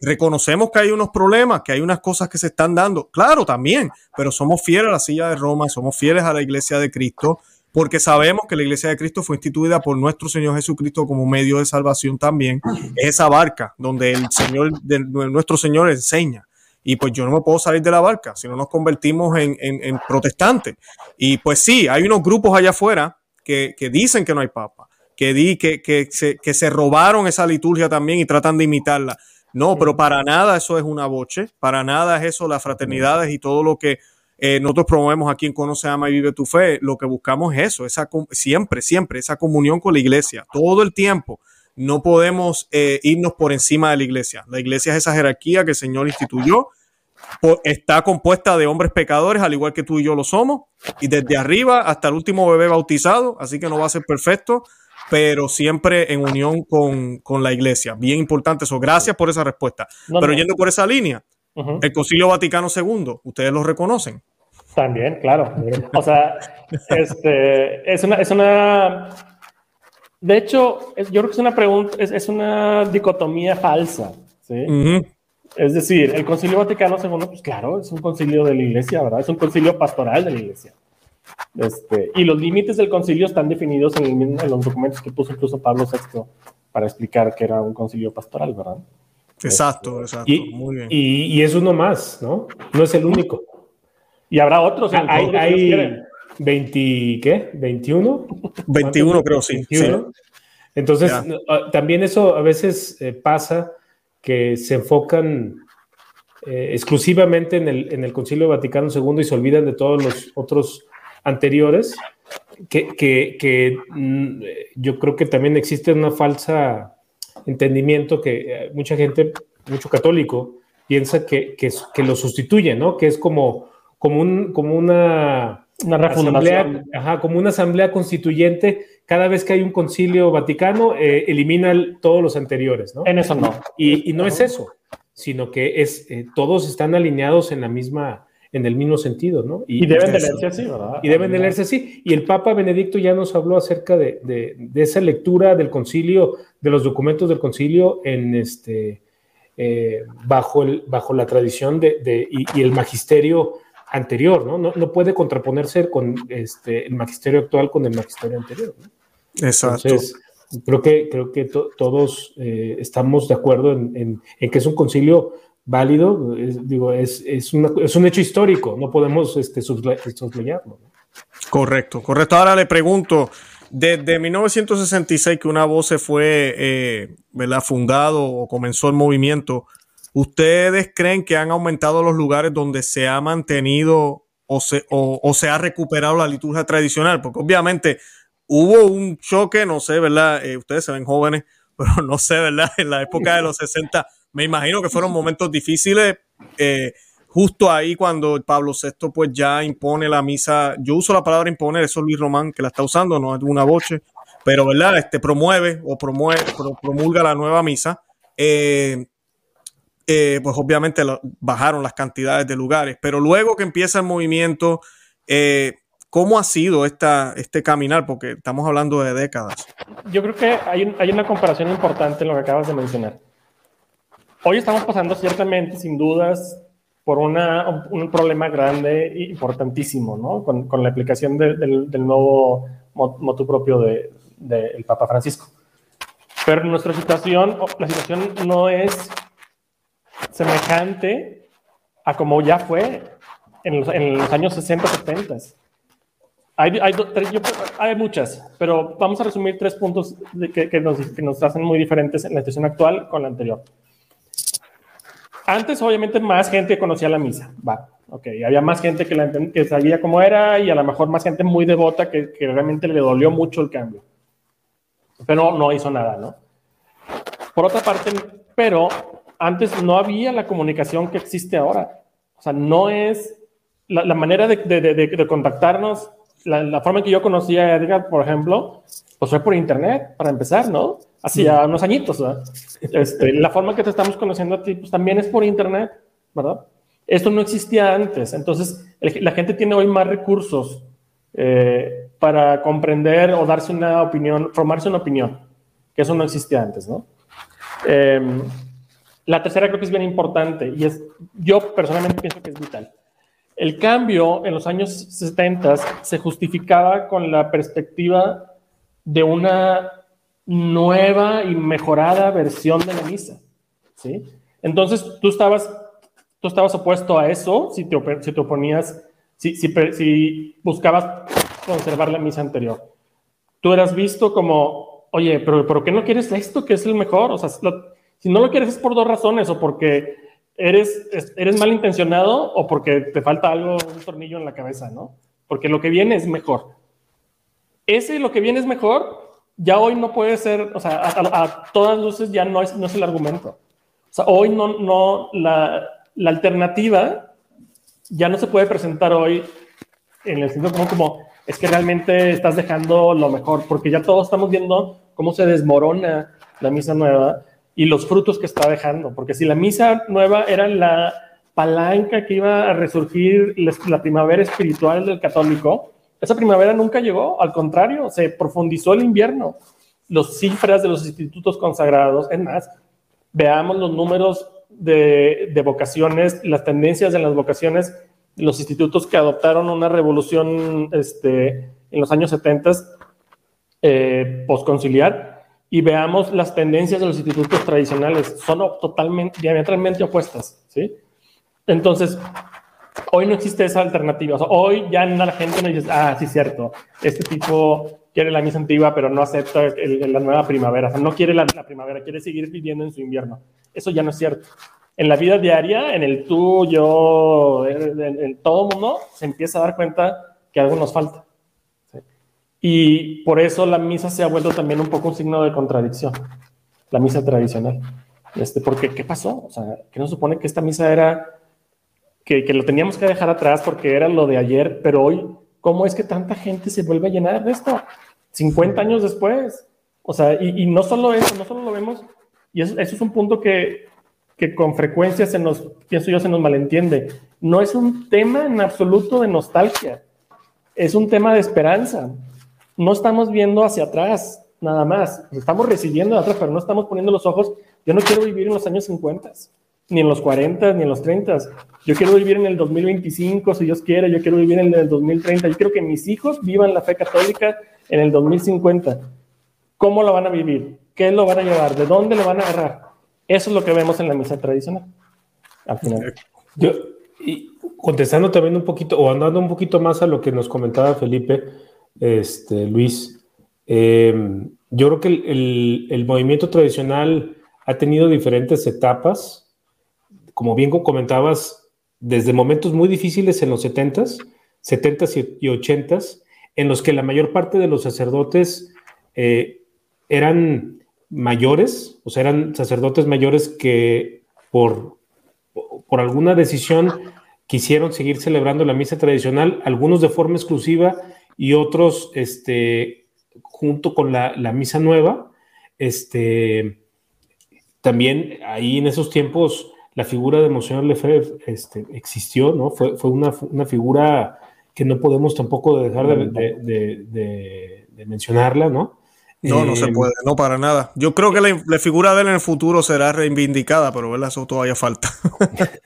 S1: reconocemos que hay unos problemas, que hay unas cosas que se están dando, claro, también, pero somos fieles a la silla de Roma, somos fieles a la iglesia de Cristo porque sabemos que la iglesia de Cristo fue instituida por nuestro Señor Jesucristo como medio de salvación también. Es esa barca donde el Señor, de, nuestro Señor enseña. Y pues yo no me puedo salir de la barca, si no nos convertimos en, protestantes. Y pues sí, hay unos grupos allá afuera que, dicen que no hay papa, que, di, que, que, se, que se robaron esa liturgia también y tratan de imitarla. No, pero para nada eso es una boche, para nada es eso las fraternidades y todo lo que eh, nosotros promovemos aquí en Conoce, Ama y Vive tu Fe, lo que buscamos es eso, esa, siempre, siempre, esa comunión con la iglesia, todo el tiempo. No podemos eh, irnos por encima de la iglesia. La iglesia es esa jerarquía que el Señor instituyó. está compuesta de hombres pecadores, al igual que tú y yo lo somos, y desde arriba hasta el último bebé bautizado, así que no va a ser perfecto, pero siempre en unión con, la iglesia. Bien importante eso. Gracias por esa respuesta. pero yendo por esa línea, el Concilio Vaticano II, ¿ustedes lo reconocen?
S2: También, claro. O sea, este, es, una, es una... De hecho, yo creo que es una pregunta, es, una dicotomía falsa. ¿sí? Es decir, el Concilio Vaticano II, pues claro, es un concilio de la iglesia, ¿verdad? Es un concilio pastoral de la iglesia. Este, y los límites del concilio están definidos en, en, los documentos que puso incluso Pablo VI para explicar que era un concilio pastoral, ¿verdad?
S1: Exacto, exacto.
S3: Y, Muy bien. Y, es uno más, ¿no? No es el único.
S2: Y habrá otros.
S3: Ah, hay, hay 20, ¿qué? ¿21?
S1: 21 creo, sí.
S3: Entonces, ah, también eso a veces eh, pasa que se enfocan eh, exclusivamente en el, en el Concilio Vaticano II y se olvidan de todos los otros anteriores, que, que, que mm, yo creo que también existe una falsa entendimiento que eh, mucha gente, mucho católico, piensa que, que, que, lo sustituye, ¿no? Que es como, como, un, como una,
S2: una asamblea,
S3: ajá, como una asamblea constituyente. Cada vez que hay un concilio vaticano, eh, elimina todos los anteriores, ¿no?
S2: En eso no.
S3: Y, y no es eso, sino que es, eh, todos están alineados en la misma, en el mismo sentido, ¿no?
S2: Y, deben de leerse así, ¿verdad?
S3: Y deben de leerse así. Y el Papa Benedicto ya nos habló acerca de, de, esa lectura del concilio, de los documentos del concilio en este, eh, bajo, el, bajo la tradición de, y, el magisterio anterior, ¿no? ¿no? No, puede contraponerse con este, el magisterio actual con el magisterio anterior. ¿no?
S1: Exacto.
S3: Entonces, creo que, creo que todos eh, estamos de acuerdo en, en que es un concilio válido, digo, es, es, es, un hecho histórico, no podemos este, soslayarlo.
S1: Correcto, correcto. Ahora le pregunto, desde 1966 que una voz se fue, eh, ¿verdad? Fundado o comenzó el movimiento, ¿ustedes creen que han aumentado los lugares donde se ha mantenido o se, o, se ha recuperado la liturgia tradicional? Porque obviamente hubo un choque, no sé, ¿verdad? Eh, ustedes se ven jóvenes, pero no sé, ¿verdad? En la época de los 60 me imagino que fueron momentos difíciles. Eh, justo ahí cuando Pablo VI pues ya impone la misa, yo uso la palabra imponer, eso es Luis Román que la está usando, no es una voce, pero verdad, este promueve o promueve, promulga la nueva misa. Eh, eh, pues obviamente bajaron las cantidades de lugares, pero luego que empieza el movimiento, ¿cómo ha sido esta, este caminar? Porque estamos hablando de décadas.
S2: Yo creo que hay, hay una comparación importante en lo que acabas de mencionar. Hoy estamos pasando ciertamente, sin dudas, por una, un problema grande e importantísimo, ¿no? Con, con la aplicación del, del, nuevo motu propio del de, Papa Francisco. Pero nuestra situación, la situación no es semejante a como ya fue en los, en los años 60, 70. Hay, hay, hay, muchas, pero vamos a resumir tres puntos que, que, nos, que nos hacen muy diferentes en la situación actual con la anterior. Antes, obviamente, más gente conocía la misa. Va, ok. Había más gente que, sabía cómo era y a lo mejor más gente muy devota que, que realmente le dolió mucho el cambio. Pero no, hizo nada, ¿no? Por otra parte, pero antes no había la comunicación que existe ahora. O sea, no es la, la manera de, de, de, contactarnos, la, la, forma en que yo conocía a Edgar, por ejemplo, pues fue por internet, para empezar, ¿no? Hacía unos añitos, ¿verdad? Este, la forma que te estamos conociendo a ti, pues también es por internet, ¿verdad? Esto no existía antes, entonces la gente tiene hoy más recursos eh, para comprender o darse una opinión, formarse una opinión, que eso no existía antes, ¿no? Em, la tercera creo que es bien importante y es, yo personalmente pienso que es vital. El cambio en los años 70 se justificaba con la perspectiva de una nueva y mejorada versión de la misa. ¿sí? Entonces, tú estabas, tú estabas opuesto a eso si te, si oponías, si, si, si buscabas conservar la misa anterior. Tú eras visto como, oye, pero ¿por qué no quieres esto que es el mejor? O sea, si no lo quieres es por dos razones, o porque eres, eres malintencionado o porque te falta algo, un tornillo en la cabeza, ¿no? Porque lo que viene es mejor. Ese lo que viene es mejor, ya hoy no puede ser, o sea, a, todas luces ya no es, no es el argumento. O sea, hoy no, no, la, la alternativa ya no se puede presentar hoy en el sentido como, como, es que realmente estás dejando lo mejor, porque ya todos estamos viendo cómo se desmorona la misa nueva y los frutos que está dejando, porque si la misa nueva era la palanca que iba a resurgir la primavera espiritual del católico, esa primavera nunca llegó, al contrario, se profundizó el invierno. Las cifras de los institutos consagrados, es más, veamos los números de, vocaciones, las tendencias en las vocaciones, los institutos que adoptaron una revolución este, en los años 70 eh, postconciliar, y veamos las tendencias de los institutos tradicionales. Son totalmente, diametralmente opuestas, ¿sí? Entonces, hoy no existe esa alternativa. hoy ya la gente no dice, ah, sí, cierto, este tipo quiere la misa antigua, pero no acepta la nueva primavera. No quiere la, primavera, quiere seguir viviendo en su invierno. Eso ya no es cierto. En la vida diaria, en el tú, yo, en, todo mundo, se empieza a dar cuenta que algo nos falta. Y por eso la misa se ha vuelto también un poco un signo de contradicción, la misa tradicional. Este, porque, ¿qué pasó? O sea, que no supone que esta misa era, que, que lo teníamos que dejar atrás porque era lo de ayer, pero hoy, ¿cómo es que tanta gente se vuelve a llenar de esto? 50 años después. O sea, y, no solo eso, no solo lo vemos, y eso, es un punto que, que, con frecuencia se nos, pienso yo, se nos malentiende. No es un tema en absoluto de nostalgia, es un tema de esperanza. No estamos viendo hacia atrás, nada más. Estamos recibiendo atrás, pero no estamos poniendo los ojos. Yo no quiero vivir en los años 50, ni en los 40, ni en los 30. Yo quiero vivir en el 2025, si Dios quiere. Yo quiero vivir en el 2030. Yo quiero que mis hijos vivan la fe católica en el 2050, ¿cómo lo van a vivir? ¿Qué lo van a llevar? ¿De dónde lo van a agarrar? Eso es lo que vemos en la misa tradicional. Al final.
S3: Yo, contestando también un poquito, o andando un poquito más a lo que nos comentaba Felipe, este, Luis, em, yo creo que el, el, movimiento tradicional ha tenido diferentes etapas, como bien comentabas, desde momentos muy difíciles en los 70s, 70s y 80s, en los que la mayor parte de los sacerdotes eh, eran mayores, o sea, eran sacerdotes mayores que por, por alguna decisión quisieron seguir celebrando la misa tradicional, algunos de forma exclusiva y otros este, junto con la, misa nueva. Este, también ahí en esos tiempos la figura de Monseñor Lefebvre este, existió, ¿no? Fue, fue una, una, figura que no podemos tampoco dejar de, mencionarla, ¿no?
S1: No, no se eh, puede, no para nada. Yo creo que la, figura de él en el futuro será reivindicada, pero ¿verdad? eso todavía falta.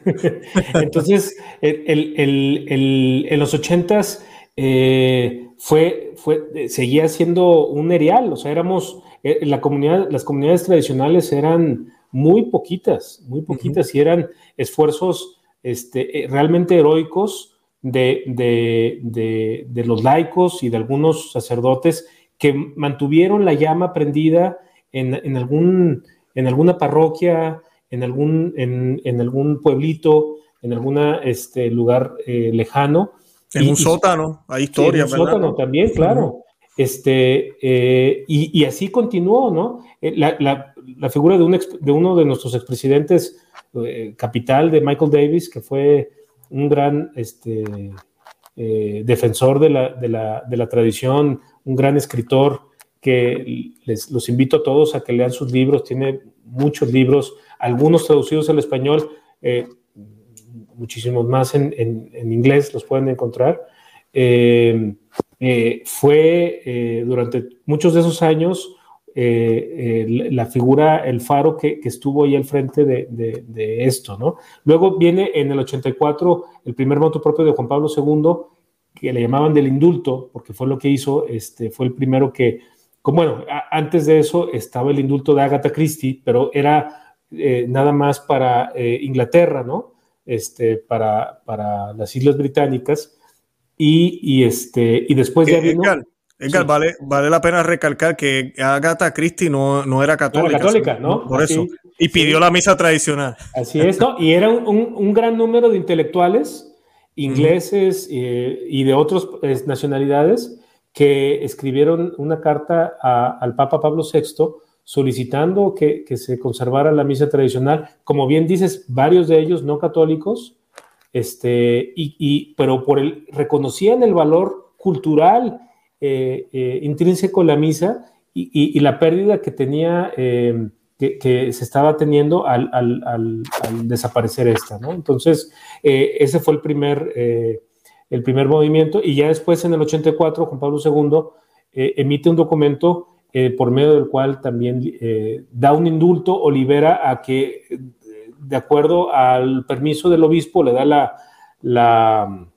S3: Entonces, en los ochentas eh, fue, fue, seguía siendo un erial, o sea, éramos, eh, la comunidad, las comunidades tradicionales eran muy poquitas, muy poquitas, y eran esfuerzos este, realmente heroicos de, los laicos y de algunos sacerdotes que mantuvieron la llama prendida en, algún, en alguna parroquia, en algún, en, algún pueblito, en algún este, lugar eh, lejano.
S1: En un sótano, hay historia.
S3: En un sótano también, claro. Este, eh, y, así continuó, ¿no? Eh, la, figura de, un de, uno de nuestros expresidentes capital, de Michael Davis, que fue un gran este, eh, defensor de la, tradición, un gran escritor que les, los invito a todos a que lean sus libros, tiene muchos libros, algunos traducidos al español, eh, muchísimos más en, inglés los pueden encontrar. Eh, fue durante muchos de esos años eh, la figura, el faro que, estuvo ahí al frente de, esto, ¿no? Luego viene en el 84 el primer voto propio de Juan Pablo II, que le llamaban del indulto, porque fue lo que hizo, este, fue el primero que, como, bueno, antes de eso estaba el indulto de Agatha Christie, pero era eh, nada más para eh, Inglaterra, ¿no? Este, para, para las Islas Británicas. Y, este, y después ya vino...
S1: Edgar, vale, vale la pena recalcar que Agatha Christie no, no era católica.
S3: No, católica, ¿no?
S1: Por eso. Y pidió la misa tradicional.
S3: Así es, ¿no? Y era un, gran número de intelectuales ingleses eh, y de otras nacionalidades que escribieron una carta al Papa Pablo VI solicitando que, se conservara la misa tradicional. Como bien dices, varios de ellos no católicos, este, y, pero por el, reconocían el valor cultural eh, eh, intrínseco la misa y, la pérdida que tenía, eh, que, se estaba teniendo al, desaparecer esta, ¿no? Entonces, ese fue el primer, el primer movimiento y ya después en el 84 Juan Pablo II emite un documento por medio del cual también da un indulto o libera a que, de acuerdo al permiso del obispo, le da la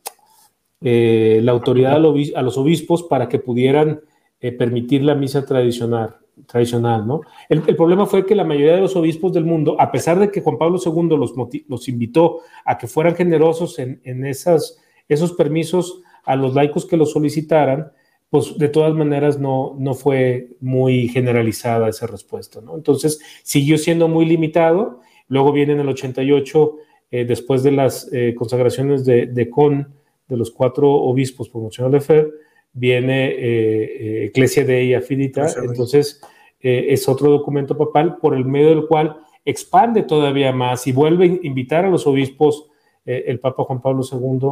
S3: eh, la autoridad a, los obispos para que pudieran eh, permitir la misa tradicional, tradicional, ¿no? El, problema fue que la mayoría de los obispos del mundo, a pesar de que Juan Pablo II los, los invitó a que fueran generosos en, en esas, esos permisos a los laicos que los solicitaran, pues de todas maneras no, no fue muy generalizada esa respuesta, ¿no? Entonces siguió siendo muy limitado. Luego viene en el 88, eh, después de las consagraciones de, de, Con, de los cuatro obispos por de fe, viene eh, Ecclesia Dei Affidita, entonces es otro documento papal por el medio del cual expande todavía más y vuelve a invitar a los obispos, el Papa Juan Pablo II,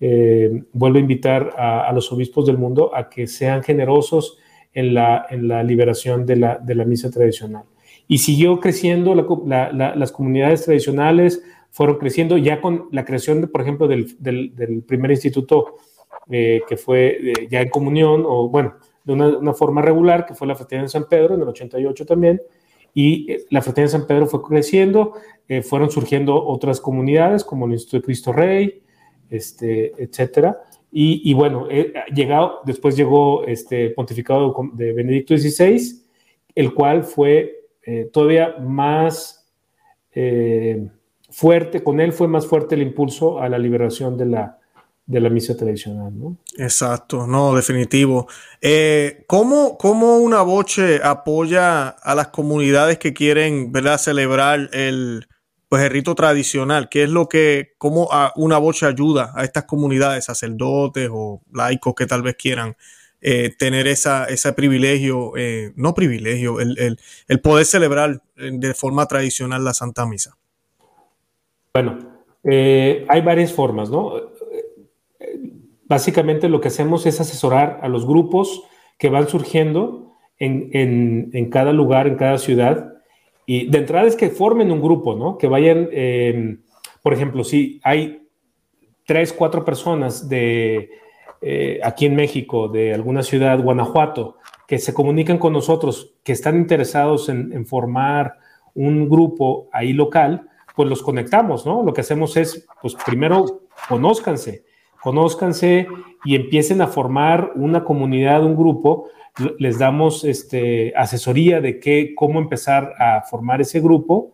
S3: eh, vuelvo a invitar a, los obispos del mundo a que sean generosos en la, en la liberación de la, de la, misa tradicional. Y siguió creciendo las comunidades tradicionales, fueron creciendo ya con la creación, de, por ejemplo, del, del, primer instituto eh, que fue eh, ya en comunión, o bueno, de una, forma regular, que fue la Fraternidad de San Pedro en el 88 también, y la Fraternidad de San Pedro fue creciendo, fueron surgiendo otras comunidades como el Instituto de Cristo Rey, este, etcétera. Y, bueno, llegado, después llegó este pontificado de Benedicto XVI, el cual fue eh, todavía más eh, fuerte, con él fue más fuerte el impulso a la liberación de la, de la misa tradicional, ¿no?
S1: Exacto, no, definitivo. Eh, ¿cómo, ¿cómo, una boche apoya a las comunidades que quieren ¿verdad? celebrar el, pues el rito tradicional, ¿qué es lo que, cómo una bocha ayuda a estas comunidades, sacerdotes o laicos que tal vez quieran eh, tener esa, ese privilegio, eh, no privilegio, el, poder celebrar de forma tradicional la Santa Misa?
S3: Bueno, eh, hay varias formas, ¿no? Básicamente lo que hacemos es asesorar a los grupos que van surgiendo en, en cada lugar, en cada ciudad, y de entrada es que formen un grupo, ¿no? Que vayan, em, por ejemplo, si hay tres, cuatro personas de eh, aquí en México, de alguna ciudad, Guanajuato, que se comunican con nosotros, que están interesados en, formar un grupo ahí local, pues los conectamos, ¿no? Lo que hacemos es, pues primero, conózcanse, conózcanse y empiecen a formar una comunidad, un grupo les damos este, asesoría de qué, cómo empezar a formar ese grupo.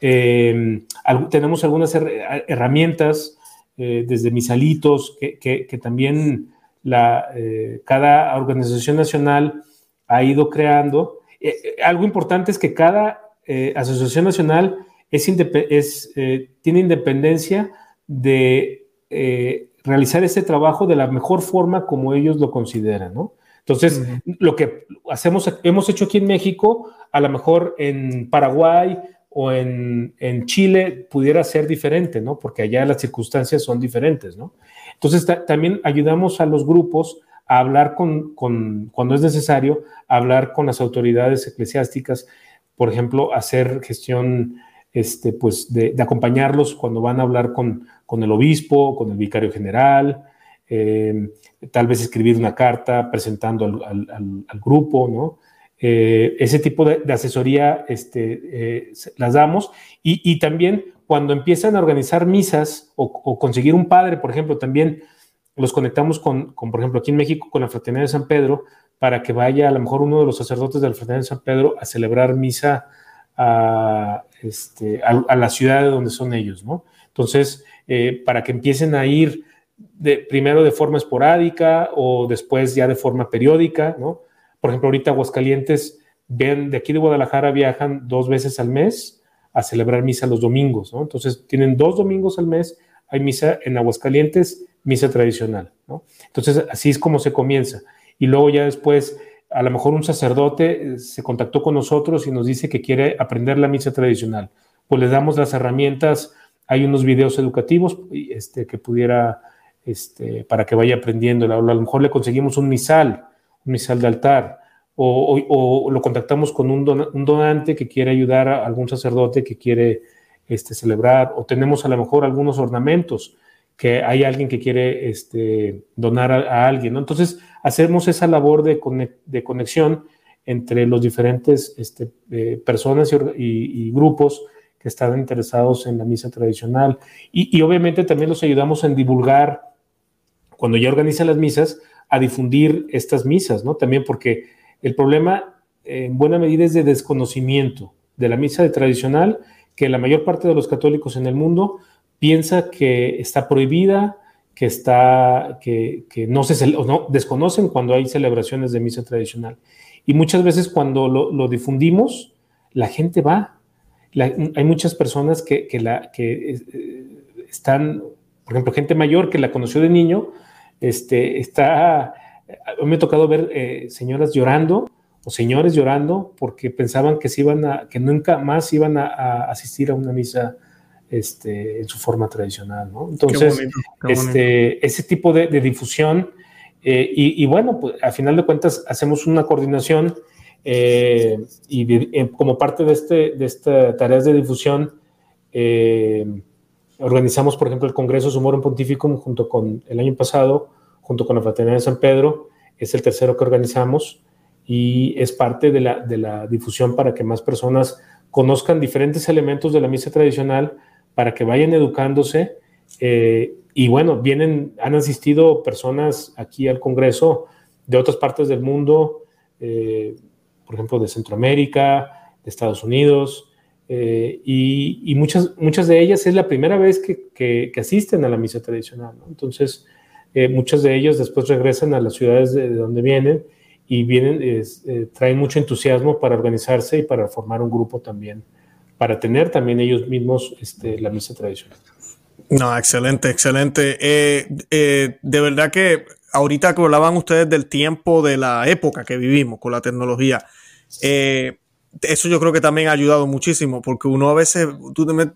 S3: Eh, tenemos algunas herramientas, eh, desde misalitos, que, que, también la, eh, cada organización nacional ha ido creando. algo importante es que cada asociación nacional es, es tiene independencia de realizar ese trabajo de la mejor forma como ellos lo consideran, ¿no? Entonces, lo que hacemos, hemos hecho aquí en México, a lo mejor en Paraguay o en, Chile pudiera ser diferente, ¿no? Porque allá las circunstancias son diferentes, ¿no? Entonces, también ayudamos a los grupos a hablar con, cuando es necesario, hablar con las autoridades eclesiásticas, por ejemplo, hacer gestión, este, pues, de, acompañarlos cuando van a hablar con, con el obispo, con el vicario general, eh, tal vez escribir una carta presentando al, grupo, ¿no? Eh, ese tipo de, asesoría este, eh, las damos y, también cuando empiezan a organizar misas o, conseguir un padre, por ejemplo, también los conectamos con, por ejemplo, aquí en México con la Fraternidad de San Pedro para que vaya a lo mejor uno de los sacerdotes de la Fraternidad de San Pedro a celebrar misa a, este, la ciudad de donde son ellos, ¿no? Entonces, para que empiecen a ir primero de forma esporádica o después ya de forma periódica, ¿no? Por ejemplo, ahorita Aguascalientes, ven, de aquí de Guadalajara viajan dos veces al mes a celebrar misa los domingos, ¿no? Entonces tienen dos domingos al mes, hay misa en Aguascalientes, misa tradicional, ¿no? Entonces así es como se comienza. Y luego ya después, a lo mejor un sacerdote eh, se contactó con nosotros y nos dice que quiere aprender la misa tradicional. Pues les damos las herramientas, hay unos videos educativos este, que pudiera este, para que vaya aprendiendo. A lo mejor le conseguimos un misal, un misal de altar, o, lo contactamos con un, donante que quiere ayudar a algún sacerdote que quiere este, celebrar, o tenemos a lo mejor algunos ornamentos que hay alguien que quiere este, donar a, alguien. Entonces, hacemos esa labor de, conexión entre los diferentes este, eh, personas y, grupos que están interesados en la misa tradicional. Y, obviamente también los ayudamos en divulgar cuando ya organizan las misas, a difundir estas misas, ¿no? También porque el problema en buena medida es de desconocimiento de la misa tradicional, que la mayor parte de los católicos en el mundo piensa que está prohibida, que, está, que, no se no, desconocen cuando hay celebraciones de misa tradicional. Y muchas veces cuando lo, difundimos, la gente va. hay muchas personas que, la, que eh, están, por ejemplo, gente mayor que la conoció de niño, este, está, me ha tocado ver eh, señoras llorando o señores llorando porque pensaban que, se iban a, que nunca más iban a asistir a una misa este, en su forma tradicional, ¿no? Entonces, Este, ese tipo de, difusión, eh, y, bueno, pues a final de cuentas hacemos una coordinación eh, y eh, como parte de, este, de estas tareas de difusión, organizamos, por ejemplo, el Congreso Sumorum Pontificum junto con el año pasado, junto con la Fraternidad de San Pedro, es el tercero que organizamos y es parte de la, de la difusión para que más personas conozcan diferentes elementos de la misa tradicional, para que vayan educándose. Eh, y bueno, vienen, han asistido personas aquí al Congreso de otras partes del mundo, eh, por ejemplo, de Centroamérica, de Estados Unidos, eh, y, muchas, muchas de ellas es la primera vez que, asisten a la misa tradicional. Entonces, muchas de ellas después regresan a las ciudades de, donde vienen y vienen, traen mucho entusiasmo para organizarse y para formar un grupo también para tener también ellos mismos este, la misa tradicional.
S1: No, excelente, excelente. Eh, eh, de verdad que ahorita que hablaban ustedes del tiempo de la época que vivimos con la tecnología, eh, eso yo creo que también ha ayudado muchísimo, porque uno a veces,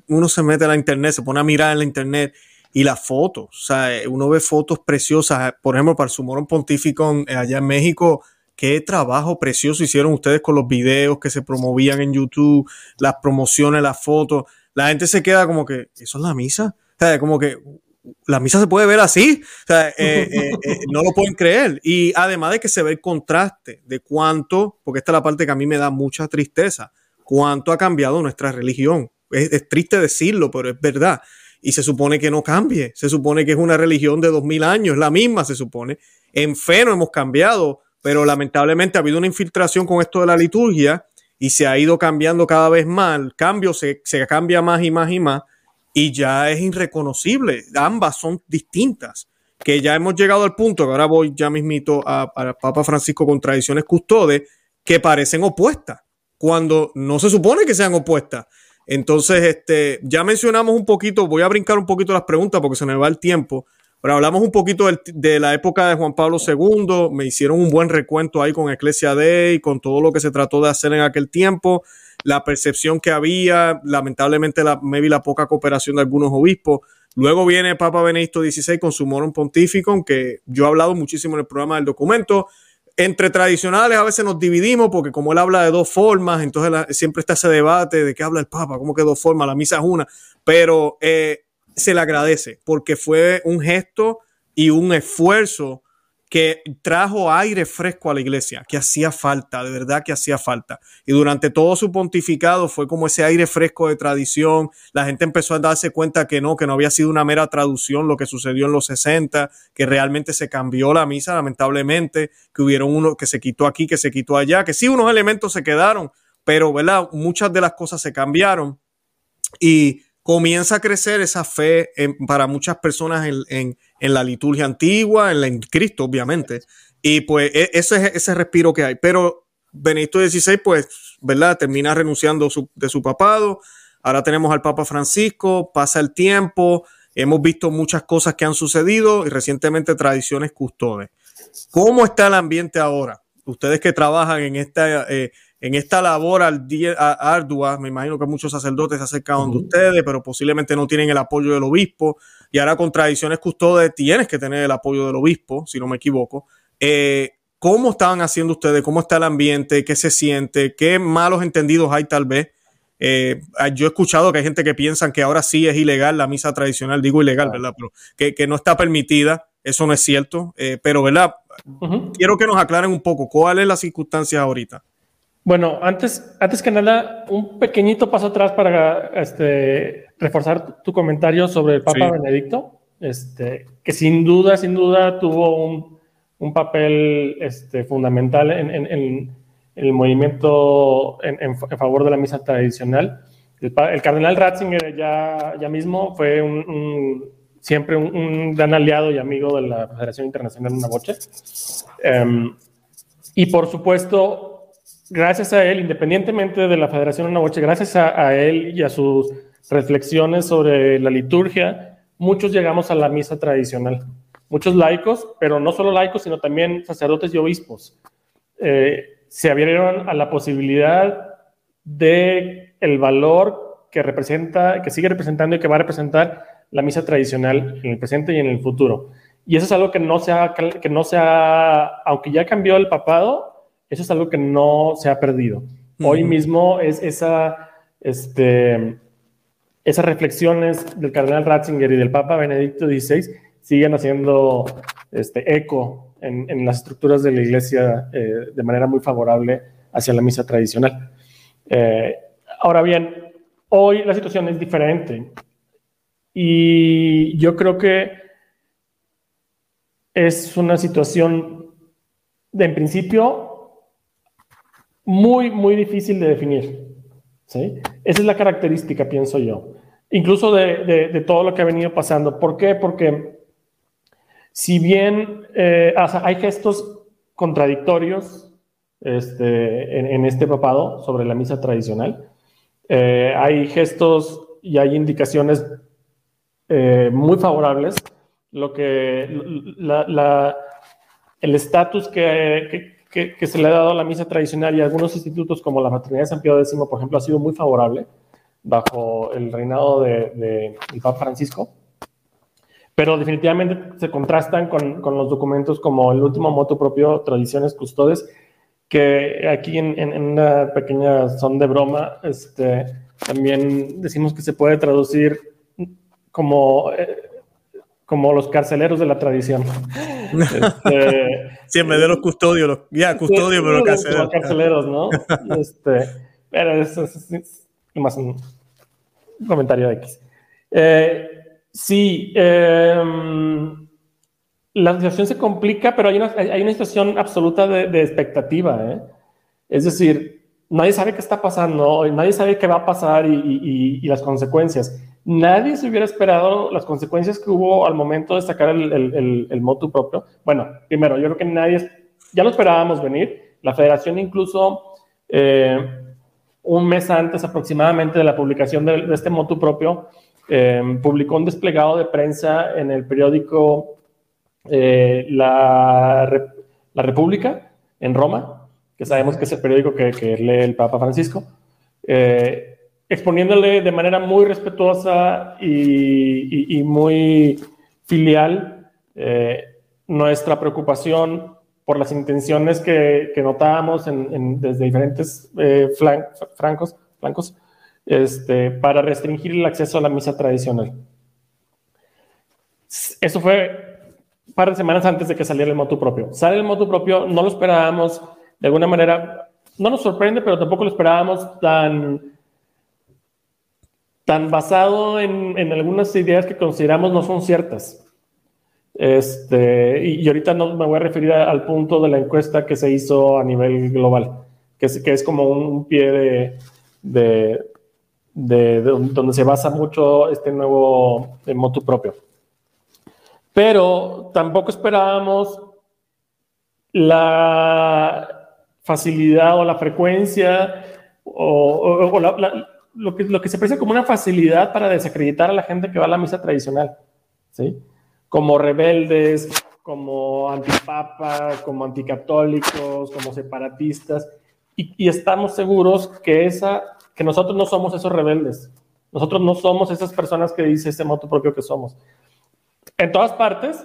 S1: uno se mete a la internet, se pone a mirar en la internet y las fotos, o sea, uno ve fotos preciosas, por ejemplo, para el Sumorón Pontífico allá en México, qué trabajo precioso hicieron ustedes con los videos que se promovían en YouTube, las promociones, las fotos. La gente se queda como que, ¿eso es la misa? O sea, como que la misa se puede ver así. O sea, eh, eh, eh, no lo pueden creer. Y además de que se ve el contraste de cuánto, porque esta es la parte que a mí me da mucha tristeza, cuánto ha cambiado nuestra religión. Es, es triste decirlo, pero es verdad. Y se supone que no cambie. Se supone que es una religión de dos mil años, la misma se supone. En fe no hemos cambiado pero lamentablemente ha habido una infiltración con esto de la liturgia y se ha ido cambiando cada vez más, el cambio se, cambia más y más y más y ya es irreconocible, ambas son distintas, que ya hemos llegado al punto, que ahora voy ya mismito a, a Papa Francisco con tradiciones custodes, que parecen opuestas, cuando no se supone que sean opuestas. Entonces, este, ya mencionamos un poquito, voy a brincar un poquito las preguntas porque se me va el tiempo, pero hablamos un poquito de, la época de Juan Pablo II, me hicieron un buen recuento ahí con Ecclesia Day, con todo lo que se trató de hacer en aquel tiempo, la percepción que había, lamentablemente la, maybe la poca cooperación de algunos obispos. Luego viene Papa Benedicto XVI con su Morum Pontificum, que yo he hablado muchísimo en el programa del documento. Entre tradicionales a veces nos dividimos porque como él habla de dos formas, entonces siempre está ese debate de qué habla el Papa, cómo que dos formas, la misa es una. Pero eh, se le agradece porque fue un gesto y un esfuerzo que trajo aire fresco a la iglesia, que hacía falta, de verdad que hacía falta. Y durante todo su pontificado fue como ese aire fresco de tradición. La gente empezó a darse cuenta que no, que no había sido una mera traducción lo que sucedió en los 60, que realmente se cambió la misa, lamentablemente, que hubieron uno que se quitó aquí, que se quitó allá, que sí unos elementos se quedaron, pero ¿verdad? muchas de las cosas se cambiaron. Y comienza a crecer esa fe para muchas personas en, la liturgia antigua, en, la, en Cristo, obviamente. Y pues e, ese es ese respiro que hay. Pero Benedicto XVI, pues, ¿verdad? Termina renunciando de su papado. Ahora tenemos al Papa Francisco, pasa el tiempo, hemos visto muchas cosas que han sucedido y recientemente tradiciones custodes. ¿Cómo está el ambiente ahora? Ustedes que trabajan en esta, eh, en esta labor ardua, me imagino que muchos sacerdotes se acercan de ustedes, pero posiblemente no tienen el apoyo del obispo. Y ahora con tradiciones custodes tienes que tener el apoyo del obispo, si no me equivoco. Eh, ¿Cómo estaban haciendo ustedes? ¿Cómo está el ambiente? ¿Qué se siente? ¿Qué malos entendidos hay tal vez? Eh, yo he escuchado que hay gente que piensa que ahora sí es ilegal la misa tradicional, digo ilegal, ¿verdad? Pero que, no está permitida, eso no es cierto, eh, pero ¿verdad? Quiero que nos aclaren un poco cuál es la circunstancia ahorita.
S2: Bueno, antes, antes que nada, un pequeñito paso atrás para este, reforzar tu comentario sobre el Papa Benedicto, este, que sin duda, sin duda tuvo un, un papel este, fundamental en, en, el movimiento en, favor de la misa tradicional. El, cardenal Ratzinger ya, ya mismo fue un, siempre un, gran aliado y amigo de la Federación Internacional de Una em, y por supuesto, gracias a él, independientemente de la Federación Una gracias a, él y a sus reflexiones sobre la liturgia, muchos llegamos a la misa tradicional. Muchos laicos, pero no solo laicos, sino también sacerdotes y obispos. Eh, se abrieron a la posibilidad de el valor que representa, que sigue representando y que va a representar la misa tradicional en el presente y en el futuro. Y eso es algo que no se ha, que no se aunque ya cambió el papado, eso es algo que no se ha perdido. Hoy mismo es esa, este, esas reflexiones del cardenal Ratzinger y del Papa Benedicto XVI siguen haciendo este, eco en, las estructuras de la iglesia eh, de manera muy favorable hacia la misa tradicional. Eh, ahora bien, hoy la situación es diferente y yo creo que es una situación de, en principio, muy, muy difícil de definir. ¿sí? Esa es la característica, pienso yo. Incluso de, de todo lo que ha venido pasando. ¿Por qué? Porque si bien eh, hay gestos contradictorios este, en, este papado sobre la misa tradicional, eh, hay gestos y hay indicaciones eh, muy favorables. Lo que el estatus que, se le ha dado a la misa tradicional y algunos institutos como la Fraternidad de San Pío X, por ejemplo, ha sido muy favorable bajo el reinado del de, Papa Francisco. Pero definitivamente se contrastan con, con, los documentos como el último moto propio, Tradiciones Custodes, que aquí en, en, una pequeña son de broma, este, también decimos que se puede traducir como, eh, como los carceleros de la tradición.
S1: Este, sí, en vez de los custodios, ya, custodios, pero carceleros. Los
S2: carceleros, ¿no? Este, pero eso es, más un comentario X. Eh, Sí, em, la situación se complica, pero hay una, hay una situación absoluta de, expectativa. ¿eh? Es decir, nadie sabe qué está pasando, nadie sabe qué va a pasar y, las consecuencias. Nadie se hubiera esperado las consecuencias que hubo al momento de sacar el, el, motu propio. Bueno, primero, yo creo que nadie, ya lo esperábamos venir. La federación incluso, eh, un mes antes aproximadamente de la publicación de, este motu propio, Em, publicó un desplegado de prensa en el periódico eh, la, la, República en Roma, que sabemos que es el periódico que, lee el Papa Francisco, eh, exponiéndole de manera muy respetuosa y, muy filial eh, nuestra preocupación por las intenciones que, que notábamos en, desde diferentes flancos, flancos este, para restringir el acceso a la misa tradicional. Eso fue un par de semanas antes de que saliera el motu propio. Sale el motu propio, no lo esperábamos, de alguna manera, no nos sorprende, pero tampoco lo esperábamos tan, tan basado en, en algunas ideas que consideramos no son ciertas. Este, y, ahorita no me voy a referir al punto de la encuesta que se hizo a nivel global, que es, que es como un pie de, de, donde se basa mucho este nuevo motu propio. Pero tampoco esperábamos la facilidad o la frecuencia o, lo, que, lo que se aprecia como una facilidad para desacreditar a la gente que va a la misa tradicional, ¿sí? Como rebeldes, como antipapa, como anticatólicos, como separatistas, y, y estamos seguros que esa que nosotros no somos esos rebeldes. Nosotros no somos esas personas que dice ese moto propio que somos. En todas partes,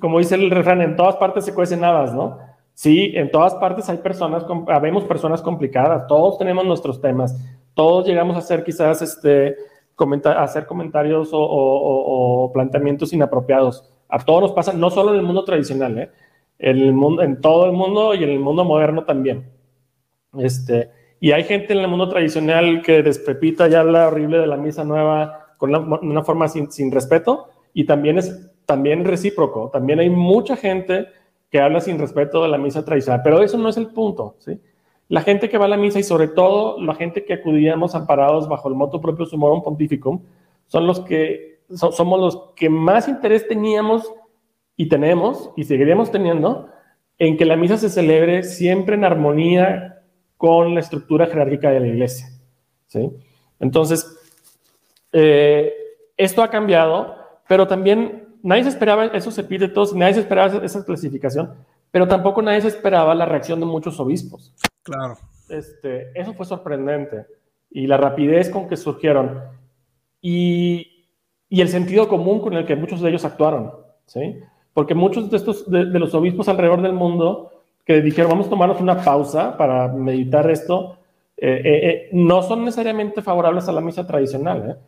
S2: como dice el refrán, en todas partes se cuecen habas, ¿no? Sí, en todas partes hay personas, habemos personas complicadas, todos tenemos nuestros temas, todos llegamos a hacer quizás este, hacer comentarios o, planteamientos inapropiados. A todos nos pasa, no solo en el mundo tradicional, ¿eh? en, el mundo, en todo el mundo y en el mundo moderno también. Este, y hay gente en el mundo tradicional que despepita ya la horrible de la misa nueva con una, forma sin, respeto y también es también recíproco. También hay mucha gente que habla sin respeto de la misa tradicional, pero eso no es el punto, ¿sí? la gente que va a la misa y sobre todo la gente que acudíamos amparados bajo el moto propio Sumorum Pontificum, son los que somos los que más interés teníamos y tenemos y seguiremos teniendo en que la misa se celebre siempre en armonía con la estructura jerárquica de la iglesia. ¿sí? Entonces, eh, esto ha cambiado, pero también nadie se esperaba esos epítetos, nadie se esperaba esa clasificación, pero tampoco nadie se esperaba la reacción de muchos obispos.
S1: Claro.
S2: Este, eso fue sorprendente. Y la rapidez con que surgieron. Y, el sentido común con el que muchos de ellos actuaron. ¿sí? Porque muchos de, estos, de, los obispos alrededor del mundo que dijeron, vamos a tomarnos una pausa para meditar esto, eh, eh, eh, no son necesariamente favorables a la misa tradicional,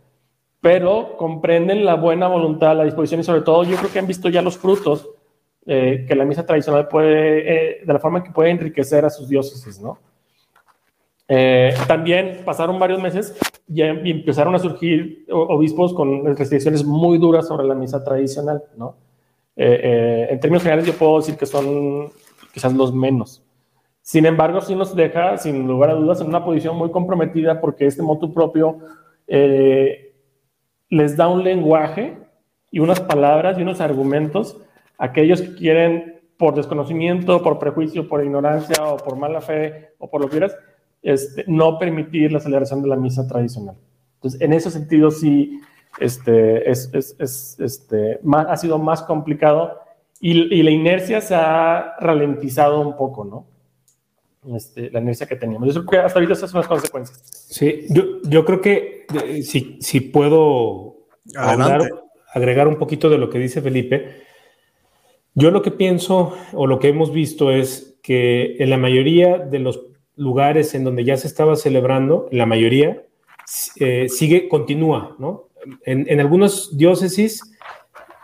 S2: pero comprenden la buena voluntad, la disposición y sobre todo yo creo que han visto ya los frutos que la misa tradicional puede, de la forma en que puede enriquecer a sus diócesis, ¿no? también pasaron varios meses y empezaron a surgir obispos con restricciones muy duras sobre la misa tradicional, ¿no? en términos generales yo puedo decir que son quizás los menos. Sin embargo, sí nos deja, sin lugar a dudas, en una posición muy comprometida porque este motu propio eh, les da un lenguaje y unas palabras y unos argumentos a aquellos que quieren, por desconocimiento, por prejuicio, por ignorancia o por mala fe o por lo que quieras, este, no permitir la celebración de la misa tradicional. Entonces, en ese sentido, sí, este, es, es, este, ha sido más complicado y, la inercia se ha ralentizado un poco, ¿no? Este, la inercia que teníamos. Yo creo que hasta ahorita esas son las consecuencias.
S3: Sí, yo, yo creo que eh, si, si puedo agregar un poquito de lo que dice Felipe, yo lo que pienso o lo que hemos visto es que en la mayoría de los lugares en donde ya se estaba celebrando, en la mayoría, eh, sigue, continúa, ¿no? En, en algunas diócesis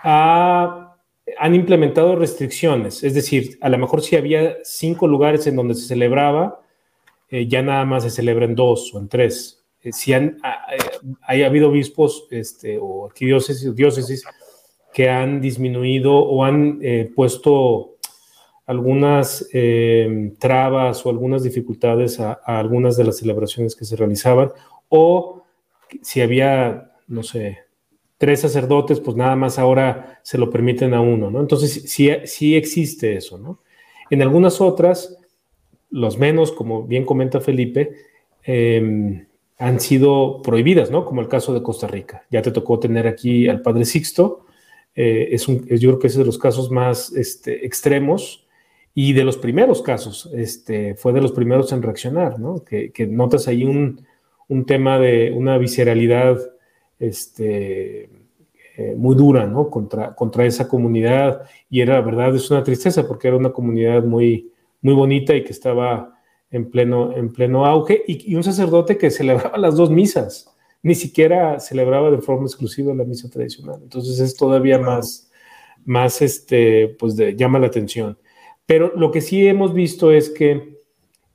S3: ha han implementado restricciones, es decir, a lo mejor si había cinco lugares en donde se celebraba, eh, ya nada más se celebra en dos o en tres. Eh, si han, habido obispos este, o arquidiócesis diócesis que han disminuido o han eh, puesto algunas trabas o algunas dificultades a algunas de las celebraciones que se realizaban, o si había, no sé, tres sacerdotes, pues nada más ahora se lo permiten a uno, ¿no? Entonces sí, sí existe eso, ¿no? En algunas otras, los menos, como bien comenta Felipe, em, han sido prohibidas, ¿no? Como el caso de Costa Rica. Ya te tocó tener aquí al Padre Sixto, eh, es un, yo creo que es de los casos más este, extremos y de los primeros casos, este, fue de los primeros en reaccionar, ¿no? Que, notas ahí un tema de una visceralidad este, eh, muy dura, ¿no? Contra, contra esa comunidad. Y era, la verdad, es una tristeza porque era una comunidad muy, muy bonita y que estaba en pleno, en pleno auge. Y, un sacerdote que celebraba las dos misas, ni siquiera celebraba de forma exclusiva la misa tradicional. Entonces es todavía más, más este, pues llama la atención. Pero lo que sí hemos visto es que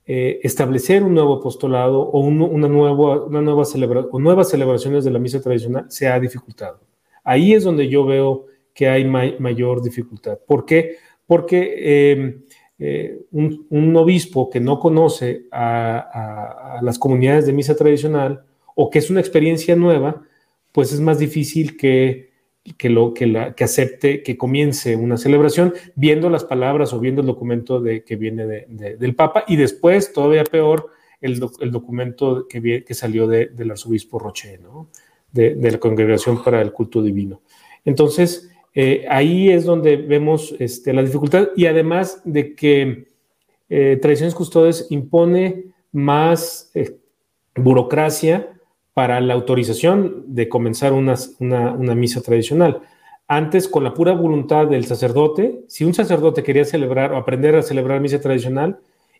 S3: eh, establecer un nuevo apostolado o una, nueva, una nueva o nuevas celebraciones de la misa tradicional se ha dificultado. Ahí es donde yo veo que hay mayor dificultad. ¿Por qué? Porque em, eh, un, obispo que no conoce a, las comunidades de misa tradicional o que es una experiencia nueva, pues es más difícil que que, lo, que, la, que acepte que comience una celebración viendo las palabras o viendo el documento de, que viene de, del Papa y después, todavía peor, el, el documento que, que salió del arzobispo Roche, ¿no? de, la Congregación para el Culto Divino. Entonces, eh, ahí es donde vemos este, la dificultad y además de que eh, Tradiciones Custodes impone más eh, burocracia para la autorización de comenzar una, misa tradicional. Antes, con la pura voluntad del sacerdote, si un sacerdote quería celebrar o aprender a celebrar misa tradicional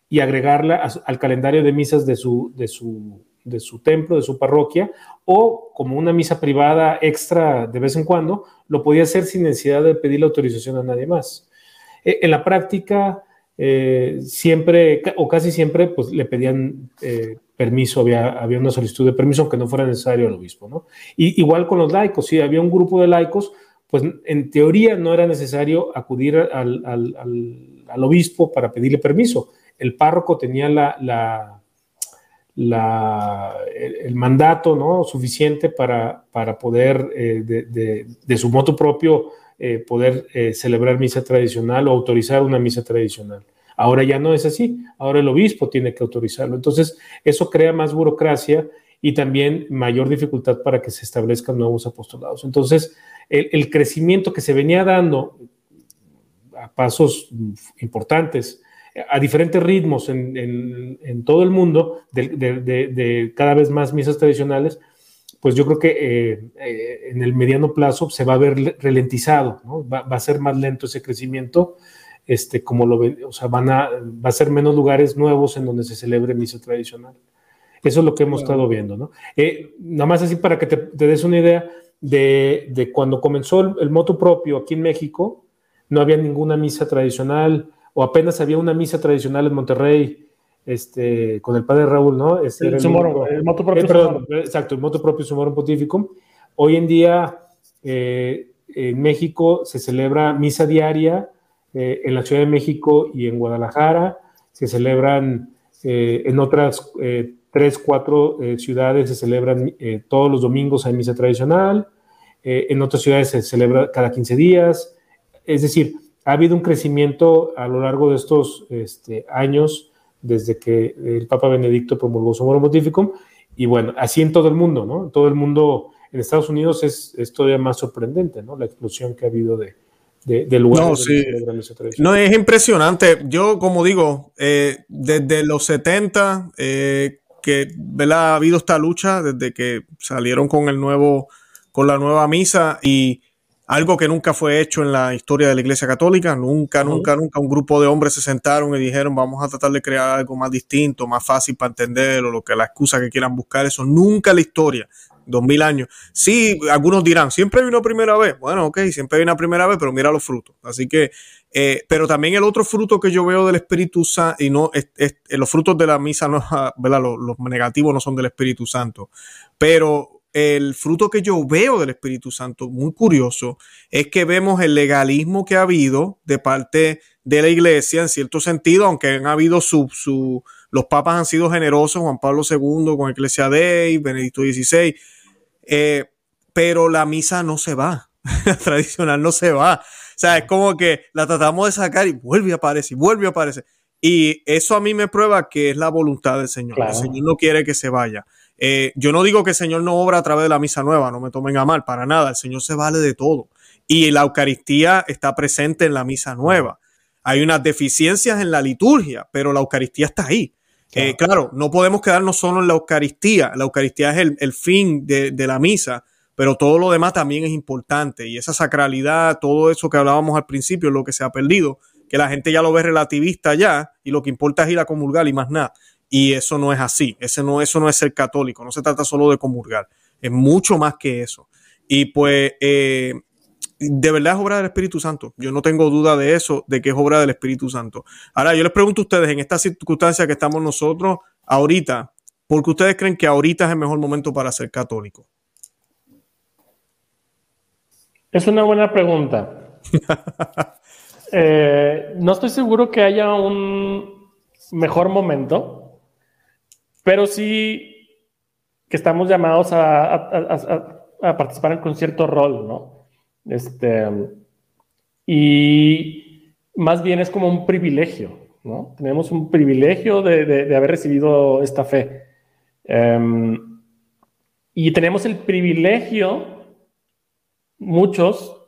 S3: y agregarla al calendario de misas de su, de, su, de su templo, de su parroquia, o como una misa privada extra de vez en cuando, lo podía hacer sin necesidad de pedir la autorización a nadie más. E, en la práctica, eh, siempre o casi siempre, pues le pedían eh, permiso, había, había una solicitud de permiso, aunque no fuera necesario al obispo, ¿no? Y, igual con los laicos, si había un grupo de laicos, pues en teoría no era necesario acudir al, al, al, obispo para pedirle permiso. el párroco tenía la, el, mandato ¿no? suficiente para, para poder, eh, de, su moto propio, eh, poder eh, celebrar misa tradicional o autorizar una misa tradicional. Ahora ya no es así, ahora el obispo tiene que autorizarlo. Entonces, eso crea más burocracia y también mayor dificultad para que se establezcan nuevos apostolados. Entonces, el, crecimiento que se venía dando a pasos importantes, a diferentes ritmos en, todo el mundo, de, cada vez más misas tradicionales, pues yo creo que eh, eh, en el mediano plazo se va a ver ralentizado, va, a ser más lento ese crecimiento, este, como lo o sea, van a, va a ser menos lugares nuevos en donde se celebre misa tradicional. Eso es lo que hemos estado viendo, ¿no? Eh, nada más así para que te, des una idea de, cuando comenzó el, moto propio aquí en México, no había ninguna misa tradicional, o apenas había una misa tradicional en Monterrey, este, con el padre Raúl, ¿no?
S2: Este el, moto propio.
S3: Eh, perdón, exacto, el moto propio Sumorum Pontificum. Hoy en día, eh, en México se celebra misa diaria, en la Ciudad de México y en Guadalajara, se celebran en otras tres, cuatro eh, ciudades se celebran eh, todos los domingos hay misa tradicional, eh, en otras ciudades se celebra cada 15 días, es decir, ha habido un crecimiento a lo largo de estos este, años desde que el Papa Benedicto promulgó su Moro Pontificum, y bueno, así en todo el mundo, ¿no? Todo el mundo, en Estados Unidos es todavía más sorprendente, ¿no? La explosión que ha habido de, de, lugares
S1: no, sí. no, es impresionante. Yo, como digo, desde los 70, eh, que ha habido esta lucha desde que salieron con el nuevo, con la nueva misa y algo que nunca fue hecho en la historia de la Iglesia Católica. Nunca, nunca, nunca un grupo de hombres se sentaron y dijeron vamos a tratar de crear algo más distinto, más fácil para entender o lo que la excusa que quieran buscar. Eso nunca en la historia dos mil años. Sí, algunos dirán, siempre hay una primera vez. Bueno, ok, siempre hay una primera vez, pero mira los frutos. Así que, eh, pero también el otro fruto que yo veo del Espíritu Santo, y no, eh, los frutos de la misa, no, ¿verdad? Los, los negativos no son del Espíritu Santo, pero el fruto que yo veo del Espíritu Santo, muy curioso, es que vemos el legalismo que ha habido de parte de la iglesia, en cierto sentido, aunque han habido su, su los papas han sido generosos, Juan Pablo II con Iglesia Dei, Benedicto XVI, eh, pero la misa no se va, la tradicional no se va. O sea, es como que la tratamos de sacar y vuelve a aparecer, vuelve a aparecer. Y eso a mí me prueba que es la voluntad del Señor. El Señor no quiere que se vaya. Eh, yo no digo que el Señor no obra a través de la misa nueva, no me tomen a mal, para nada. El Señor se vale de todo. Y la Eucaristía está presente en la misa nueva. Hay unas deficiencias en la liturgia, pero la Eucaristía está ahí. Eh, claro. no podemos quedarnos solo en la Eucaristía. La Eucaristía es el, fin de, la misa, pero todo lo demás también es importante. Y esa sacralidad, todo eso que hablábamos al principio, es lo que se ha perdido, que la gente ya lo ve relativista ya, y lo que importa es ir a comulgar y más nada. Y eso no es así. Ese no, eso no es ser católico. No se trata solo de comulgar. Es mucho más que eso. Y pues eh, de verdad es obra del Espíritu Santo. Yo no tengo duda de eso, de que es obra del Espíritu Santo. Ahora, yo les pregunto a ustedes, en esta circunstancia que estamos nosotros ahorita, ¿por qué ustedes creen que ahorita es el mejor momento para ser católico?
S2: Es una buena pregunta. Eh, no estoy seguro que haya un mejor momento, pero sí que estamos llamados a, a participar en un cierto rol, ¿no? Este, y más bien es como un privilegio, ¿no? Tenemos un privilegio de, haber recibido esta fe. Em, y tenemos el privilegio, muchos,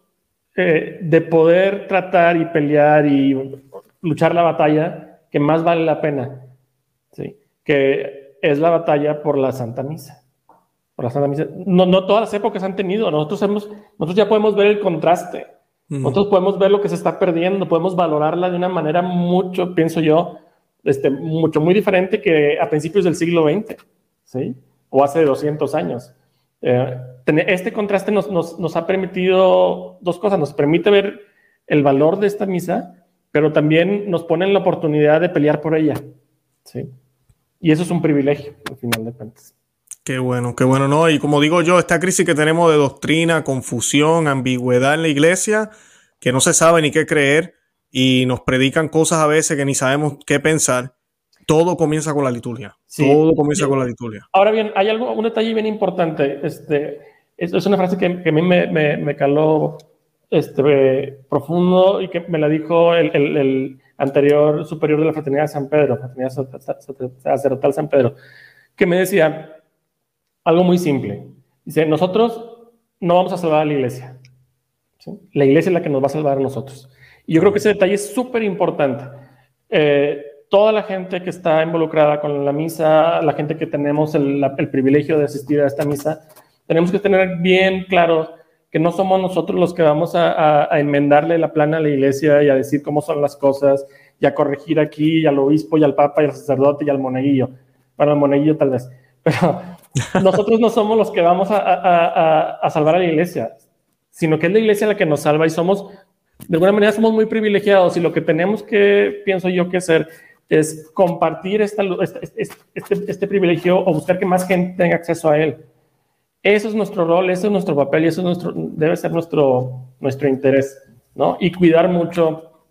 S2: eh, de poder tratar y pelear y luchar la batalla que más vale la pena, ¿sí? que es la batalla por la Santa Misa. No, no todas las épocas han tenido. Nosotros, hemos, nosotros ya podemos ver el contraste. Nosotros podemos ver lo que se está perdiendo, podemos valorarla de una manera mucho, pienso yo, este, mucho, muy diferente que a principios del siglo XX, ¿sí? O hace 200 años. Eh, este contraste nos, nos, nos, ha permitido dos cosas. Nos permite ver el valor de esta misa, pero también nos pone en la oportunidad de pelear por ella, ¿sí? Y eso es un privilegio, al final de cuentas.
S1: Qué bueno, qué bueno, ¿no? Y como digo yo, esta crisis que tenemos de doctrina, confusión, ambigüedad en la iglesia, que no se sabe ni qué creer y nos predican cosas a veces que ni sabemos qué pensar. todo comienza con la liturgia. Todo comienza con la liturgia.
S2: Ahora bien, hay algo, un detalle bien importante. Este, es, es una frase que, a mí me, me, caló este, profundo y que me la dijo el, el, anterior superior de la Fraternidad de San Pedro, Fraternidad Sacerdotal San Pedro, que me decía algo muy simple. Dice, nosotros no vamos a salvar a la iglesia. La iglesia es la que nos va a salvar a nosotros. Y yo creo que ese detalle es súper importante. Eh, toda la gente que está involucrada con la misa, la gente que tenemos el, privilegio de asistir a esta misa, tenemos que tener bien claro que no somos nosotros los que vamos a, enmendarle la plana a la iglesia y a decir cómo son las cosas y a corregir aquí al obispo y al papa y al sacerdote y al moneguillo. Bueno, al moneguillo tal vez. Pero nosotros no somos los que vamos a, salvar a la iglesia, sino que es la iglesia la que nos salva y somos, de alguna manera somos muy privilegiados y lo que tenemos que, pienso yo, que hacer es compartir esta, este, este, este, privilegio o buscar que más gente tenga acceso a él. Eso es nuestro rol, eso es nuestro papel y eso es nuestro, debe ser nuestro, nuestro interés, ¿no? Y cuidar mucho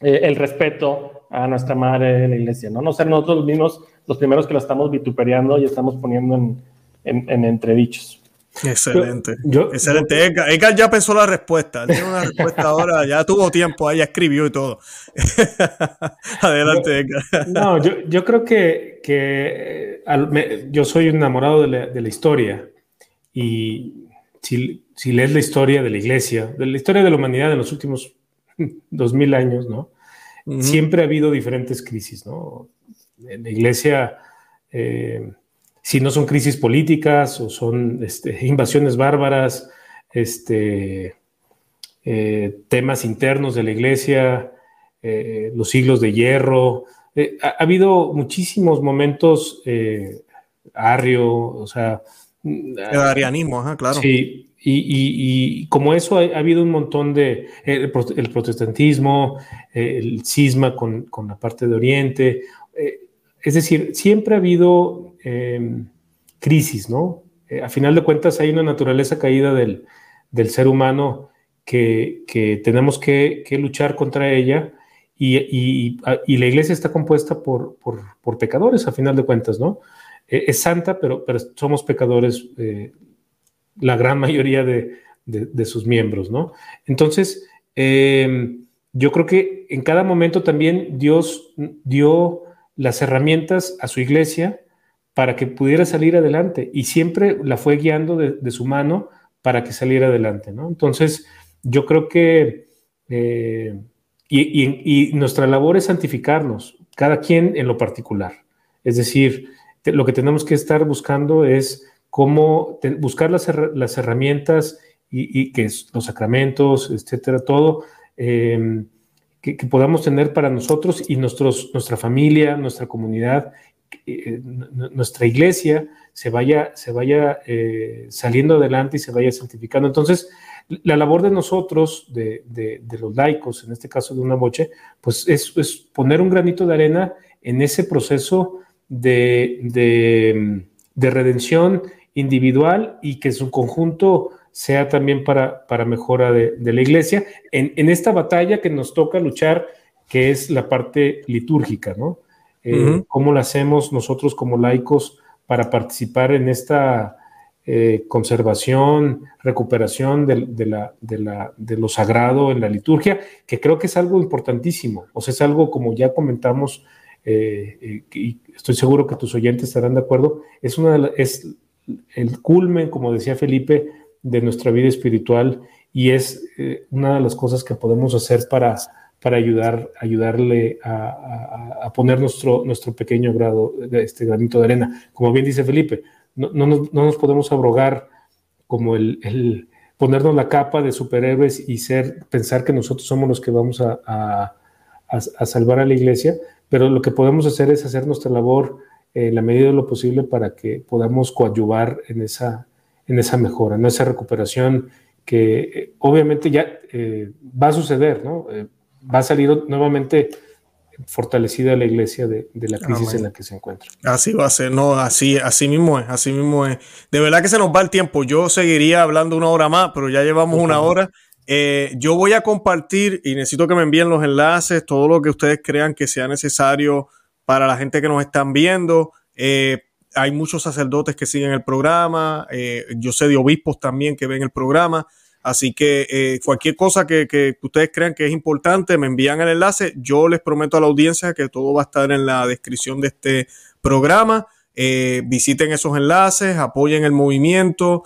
S2: eh, el respeto a nuestra madre, la iglesia, ¿no? No ser nosotros mismos los primeros que la estamos vituperiando y estamos poniendo en, en, entredichos.
S1: Excelente. Excelente. Edgar, ya pensó la respuesta. Tiene una respuesta ahora, ya tuvo tiempo, ahí escribió y todo. Adelante, Edgar.
S3: No, yo, yo creo que, que yo soy enamorado de la, de la historia y si, si, lees la historia de la iglesia, de la historia de la humanidad en los últimos dos mil años, ¿no? Siempre ha habido diferentes crisis, ¿no? En la iglesia, eh, si no son crisis políticas o son este, invasiones bárbaras, este, eh, temas internos de la iglesia, eh, los siglos de hierro, ha, habido muchísimos momentos arrio, o sea...
S1: El arianismo, claro.
S3: Sí, y, como eso ha, habido un montón de, el, protestantismo, el cisma con, con, la parte de Oriente, es decir, siempre ha habido em, crisis, ¿no? Eh, a final de cuentas hay una naturaleza caída del, ser humano que, tenemos que, luchar contra ella y, la iglesia está compuesta por, pecadores, a final de cuentas, ¿no? Eh, es santa, pero, pero, somos pecadores eh, la gran mayoría de, de, sus miembros, ¿no? Entonces, em, yo creo que en cada momento también Dios dio las herramientas a su iglesia para que pudiera salir adelante y siempre la fue guiando de, su mano para que saliera adelante, ¿no? Entonces, yo creo que, eh, y, nuestra labor es santificarnos, cada quien en lo particular. Es decir, lo que tenemos que estar buscando es cómo buscar las, herramientas y, que los sacramentos, etcétera, todo. Eh, que, podamos tener para nosotros y nuestros, nuestra familia, nuestra comunidad, eh, nuestra iglesia se vaya, se vaya eh, saliendo adelante y se vaya santificando. Entonces, la labor de nosotros, de, de, los laicos, en este caso de una boche, pues es, es, poner un granito de arena en ese proceso de, de redención individual y que su conjunto sea también para, para mejora de, la iglesia, en, esta batalla que nos toca luchar, que es la parte litúrgica, ¿no? Eh, ¿Cómo lo hacemos nosotros como laicos para participar en esta eh, conservación, recuperación de, la, de, lo sagrado en la liturgia? Que creo que es algo importantísimo, o sea, es algo como ya comentamos, eh, y estoy seguro que tus oyentes estarán de acuerdo, es, una es el culmen, como decía Felipe, de nuestra vida espiritual y es eh, una de las cosas que podemos hacer para, para ayudar, ayudarle a, poner nuestro, nuestro pequeño grado, de este granito de arena. Como bien dice Felipe, no, no, nos, podemos abrogar como el, ponernos la capa de superhéroes y ser, pensar que nosotros somos los que vamos a, salvar a la iglesia, pero lo que podemos hacer es hacer nuestra labor en la medida de lo posible para que podamos coadyuvar en esa, en esa mejora, en esa recuperación que eh, obviamente ya eh, va a suceder, ¿no? Eh, va a salir nuevamente fortalecida la iglesia de, la crisis en la que se encuentra.
S1: Así va a ser, no, así, así mismo es, así mismo es. De verdad que se nos va el tiempo. Yo seguiría hablando una hora más, pero ya llevamos una hora. Yo voy a compartir y necesito que me envíen los enlaces, todo lo que ustedes crean que sea necesario para la gente que nos están viendo. Eh, hay muchos sacerdotes que siguen el programa, eh, yo sé de obispos también que ven el programa, así que eh, cualquier cosa que, ustedes crean que es importante, me envían el enlace, yo les prometo a la audiencia que todo va a estar en la descripción de este programa, visiten esos enlaces, apoyen el movimiento,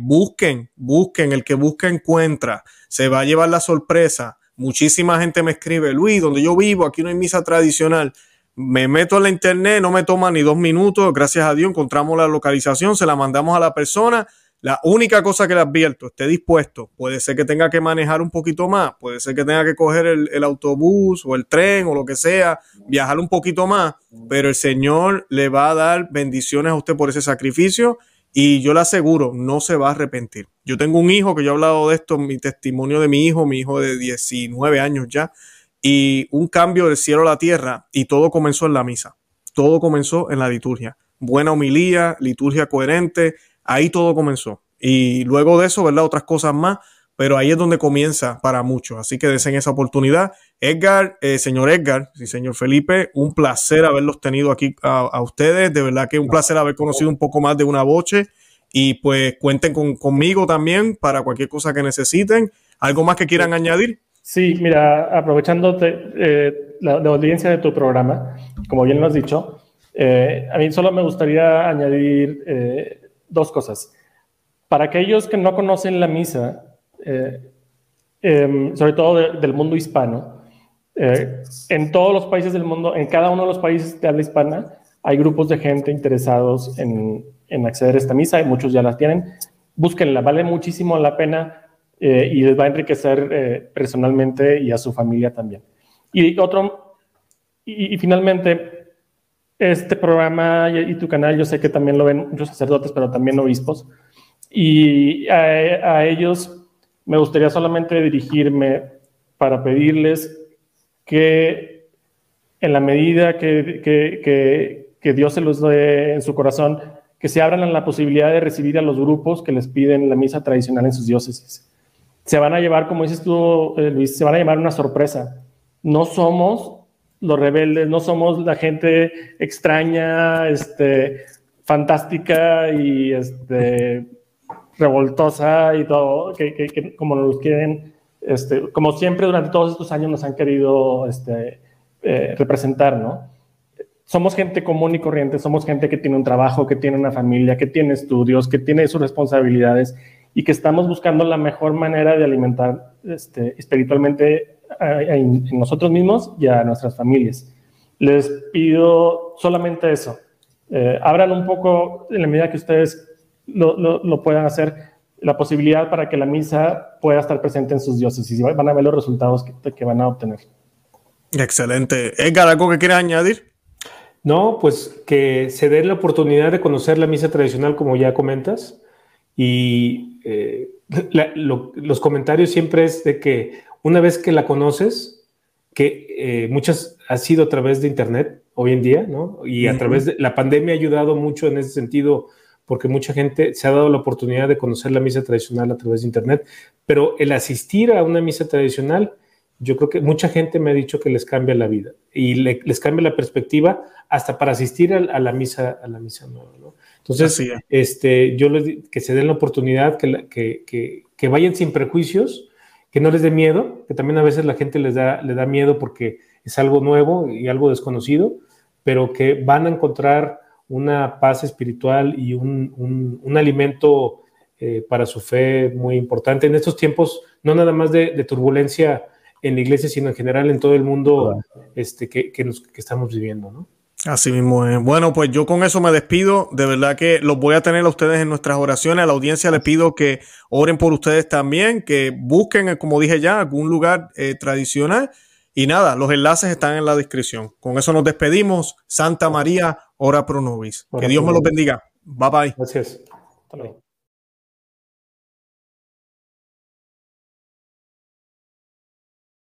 S1: busquen, busquen, el que busca encuentra, se va a llevar la sorpresa. Muchísima gente me escribe, Luis, donde yo vivo, aquí no hay misa tradicional me meto en la internet, no me toma ni dos minutos, gracias a Dios encontramos la localización, se la mandamos a la persona. La única cosa que le advierto, esté dispuesto. Puede ser que tenga que manejar un poquito más, puede ser que tenga que coger el, autobús o el tren o lo que sea, viajar un poquito más, pero el Señor le va a dar bendiciones a usted por ese sacrificio y yo le aseguro, no se va a arrepentir. Yo tengo un hijo que yo he hablado de esto, mi testimonio de mi hijo, mi hijo de 19 años ya, y un cambio del cielo a la tierra y todo comenzó en la misa, todo comenzó en la liturgia, buena homilía, liturgia coherente, ahí todo comenzó. Y luego de eso, ¿verdad? Otras cosas más, pero ahí es donde comienza para muchos. Así que deseen esa oportunidad. Edgar, eh, señor Edgar, y señor Felipe, un placer haberlos tenido aquí a, ustedes. De verdad que un placer haber conocido un poco más de una boche. Y pues cuenten conmigo también para cualquier cosa que necesiten. ¿Algo más que quieran añadir?
S2: Sí, mira, aprovechando eh, la, audiencia de tu programa, como bien lo has dicho, eh, a mí solo me gustaría añadir eh, dos cosas. Para aquellos que no conocen la misa, sobre todo del mundo hispano, en todos los países del mundo, en cada uno de los países de habla hispana, hay grupos de gente interesados en, en acceder a esta misa y muchos ya la tienen. Búsquenla, vale muchísimo la pena eh, y les va a enriquecer eh, personalmente y a su familia también. Y otro, y, finalmente, este programa y, tu canal, yo sé que también lo ven muchos sacerdotes, pero también obispos, y a, ellos me gustaría solamente dirigirme para pedirles que en la medida que, que, que Dios se los dé en su corazón, que se abran a la posibilidad de recibir a los grupos que les piden la misa tradicional en sus diócesis se van a llevar, como dices tú, eh, Luis, se van a llevar una sorpresa. No somos los rebeldes, no somos la gente extraña, este, fantástica y este, revoltosa y todo, que, como nos quieren, este, como siempre durante todos estos años nos han querido este, eh, representar, ¿no? Somos gente común y corriente, somos gente que tiene un trabajo, que tiene una familia, que tiene estudios, que tiene sus responsabilidades y que estamos buscando la mejor manera de alimentar este, espiritualmente en nosotros mismos y a nuestras familias. Les pido solamente eso. Eh, abran un poco, en la medida que ustedes lo, lo, puedan hacer, la posibilidad para que la misa pueda estar presente en sus diócesis y van a ver los resultados que, que van a obtener.
S1: Excelente. Edgar, ¿algo que quieras añadir?
S3: No, pues que se dé la oportunidad de conocer la misa tradicional, como ya comentas, y eh, los comentarios siempre es de que una vez que la conoces, que eh, muchas ha sido a través de Internet hoy en día, ¿no? Y a través de la pandemia ha ayudado mucho en ese sentido, porque mucha gente se ha dado la oportunidad de conocer la misa tradicional a través de Internet, pero el asistir a una misa tradicional, yo creo que mucha gente me ha dicho que les cambia la vida y les cambia la perspectiva hasta para asistir a, la misa a la misa nueva, ¿no? Entonces, este, yo les que se den la oportunidad, que, que, que, vayan sin prejuicios, que no les dé miedo, que también a veces la gente les da, le da miedo porque es algo nuevo y algo desconocido, pero que van a encontrar una paz espiritual y un, un, alimento eh, para su fe muy importante en estos tiempos, no nada más de, turbulencia en la iglesia, sino en general en todo el mundo este, que, que, nos, que estamos viviendo, ¿no?
S1: Así mismo es. Bueno, pues yo con eso me despido. De verdad que los voy a tener a ustedes en nuestras oraciones. A la audiencia les pido que oren por ustedes también, que busquen, como dije ya, algún lugar eh, tradicional. Y nada, los enlaces están en la descripción. Con eso nos despedimos. Santa María, ora pro nobis. Que Dios me los bendiga. Bye bye.
S3: Gracias.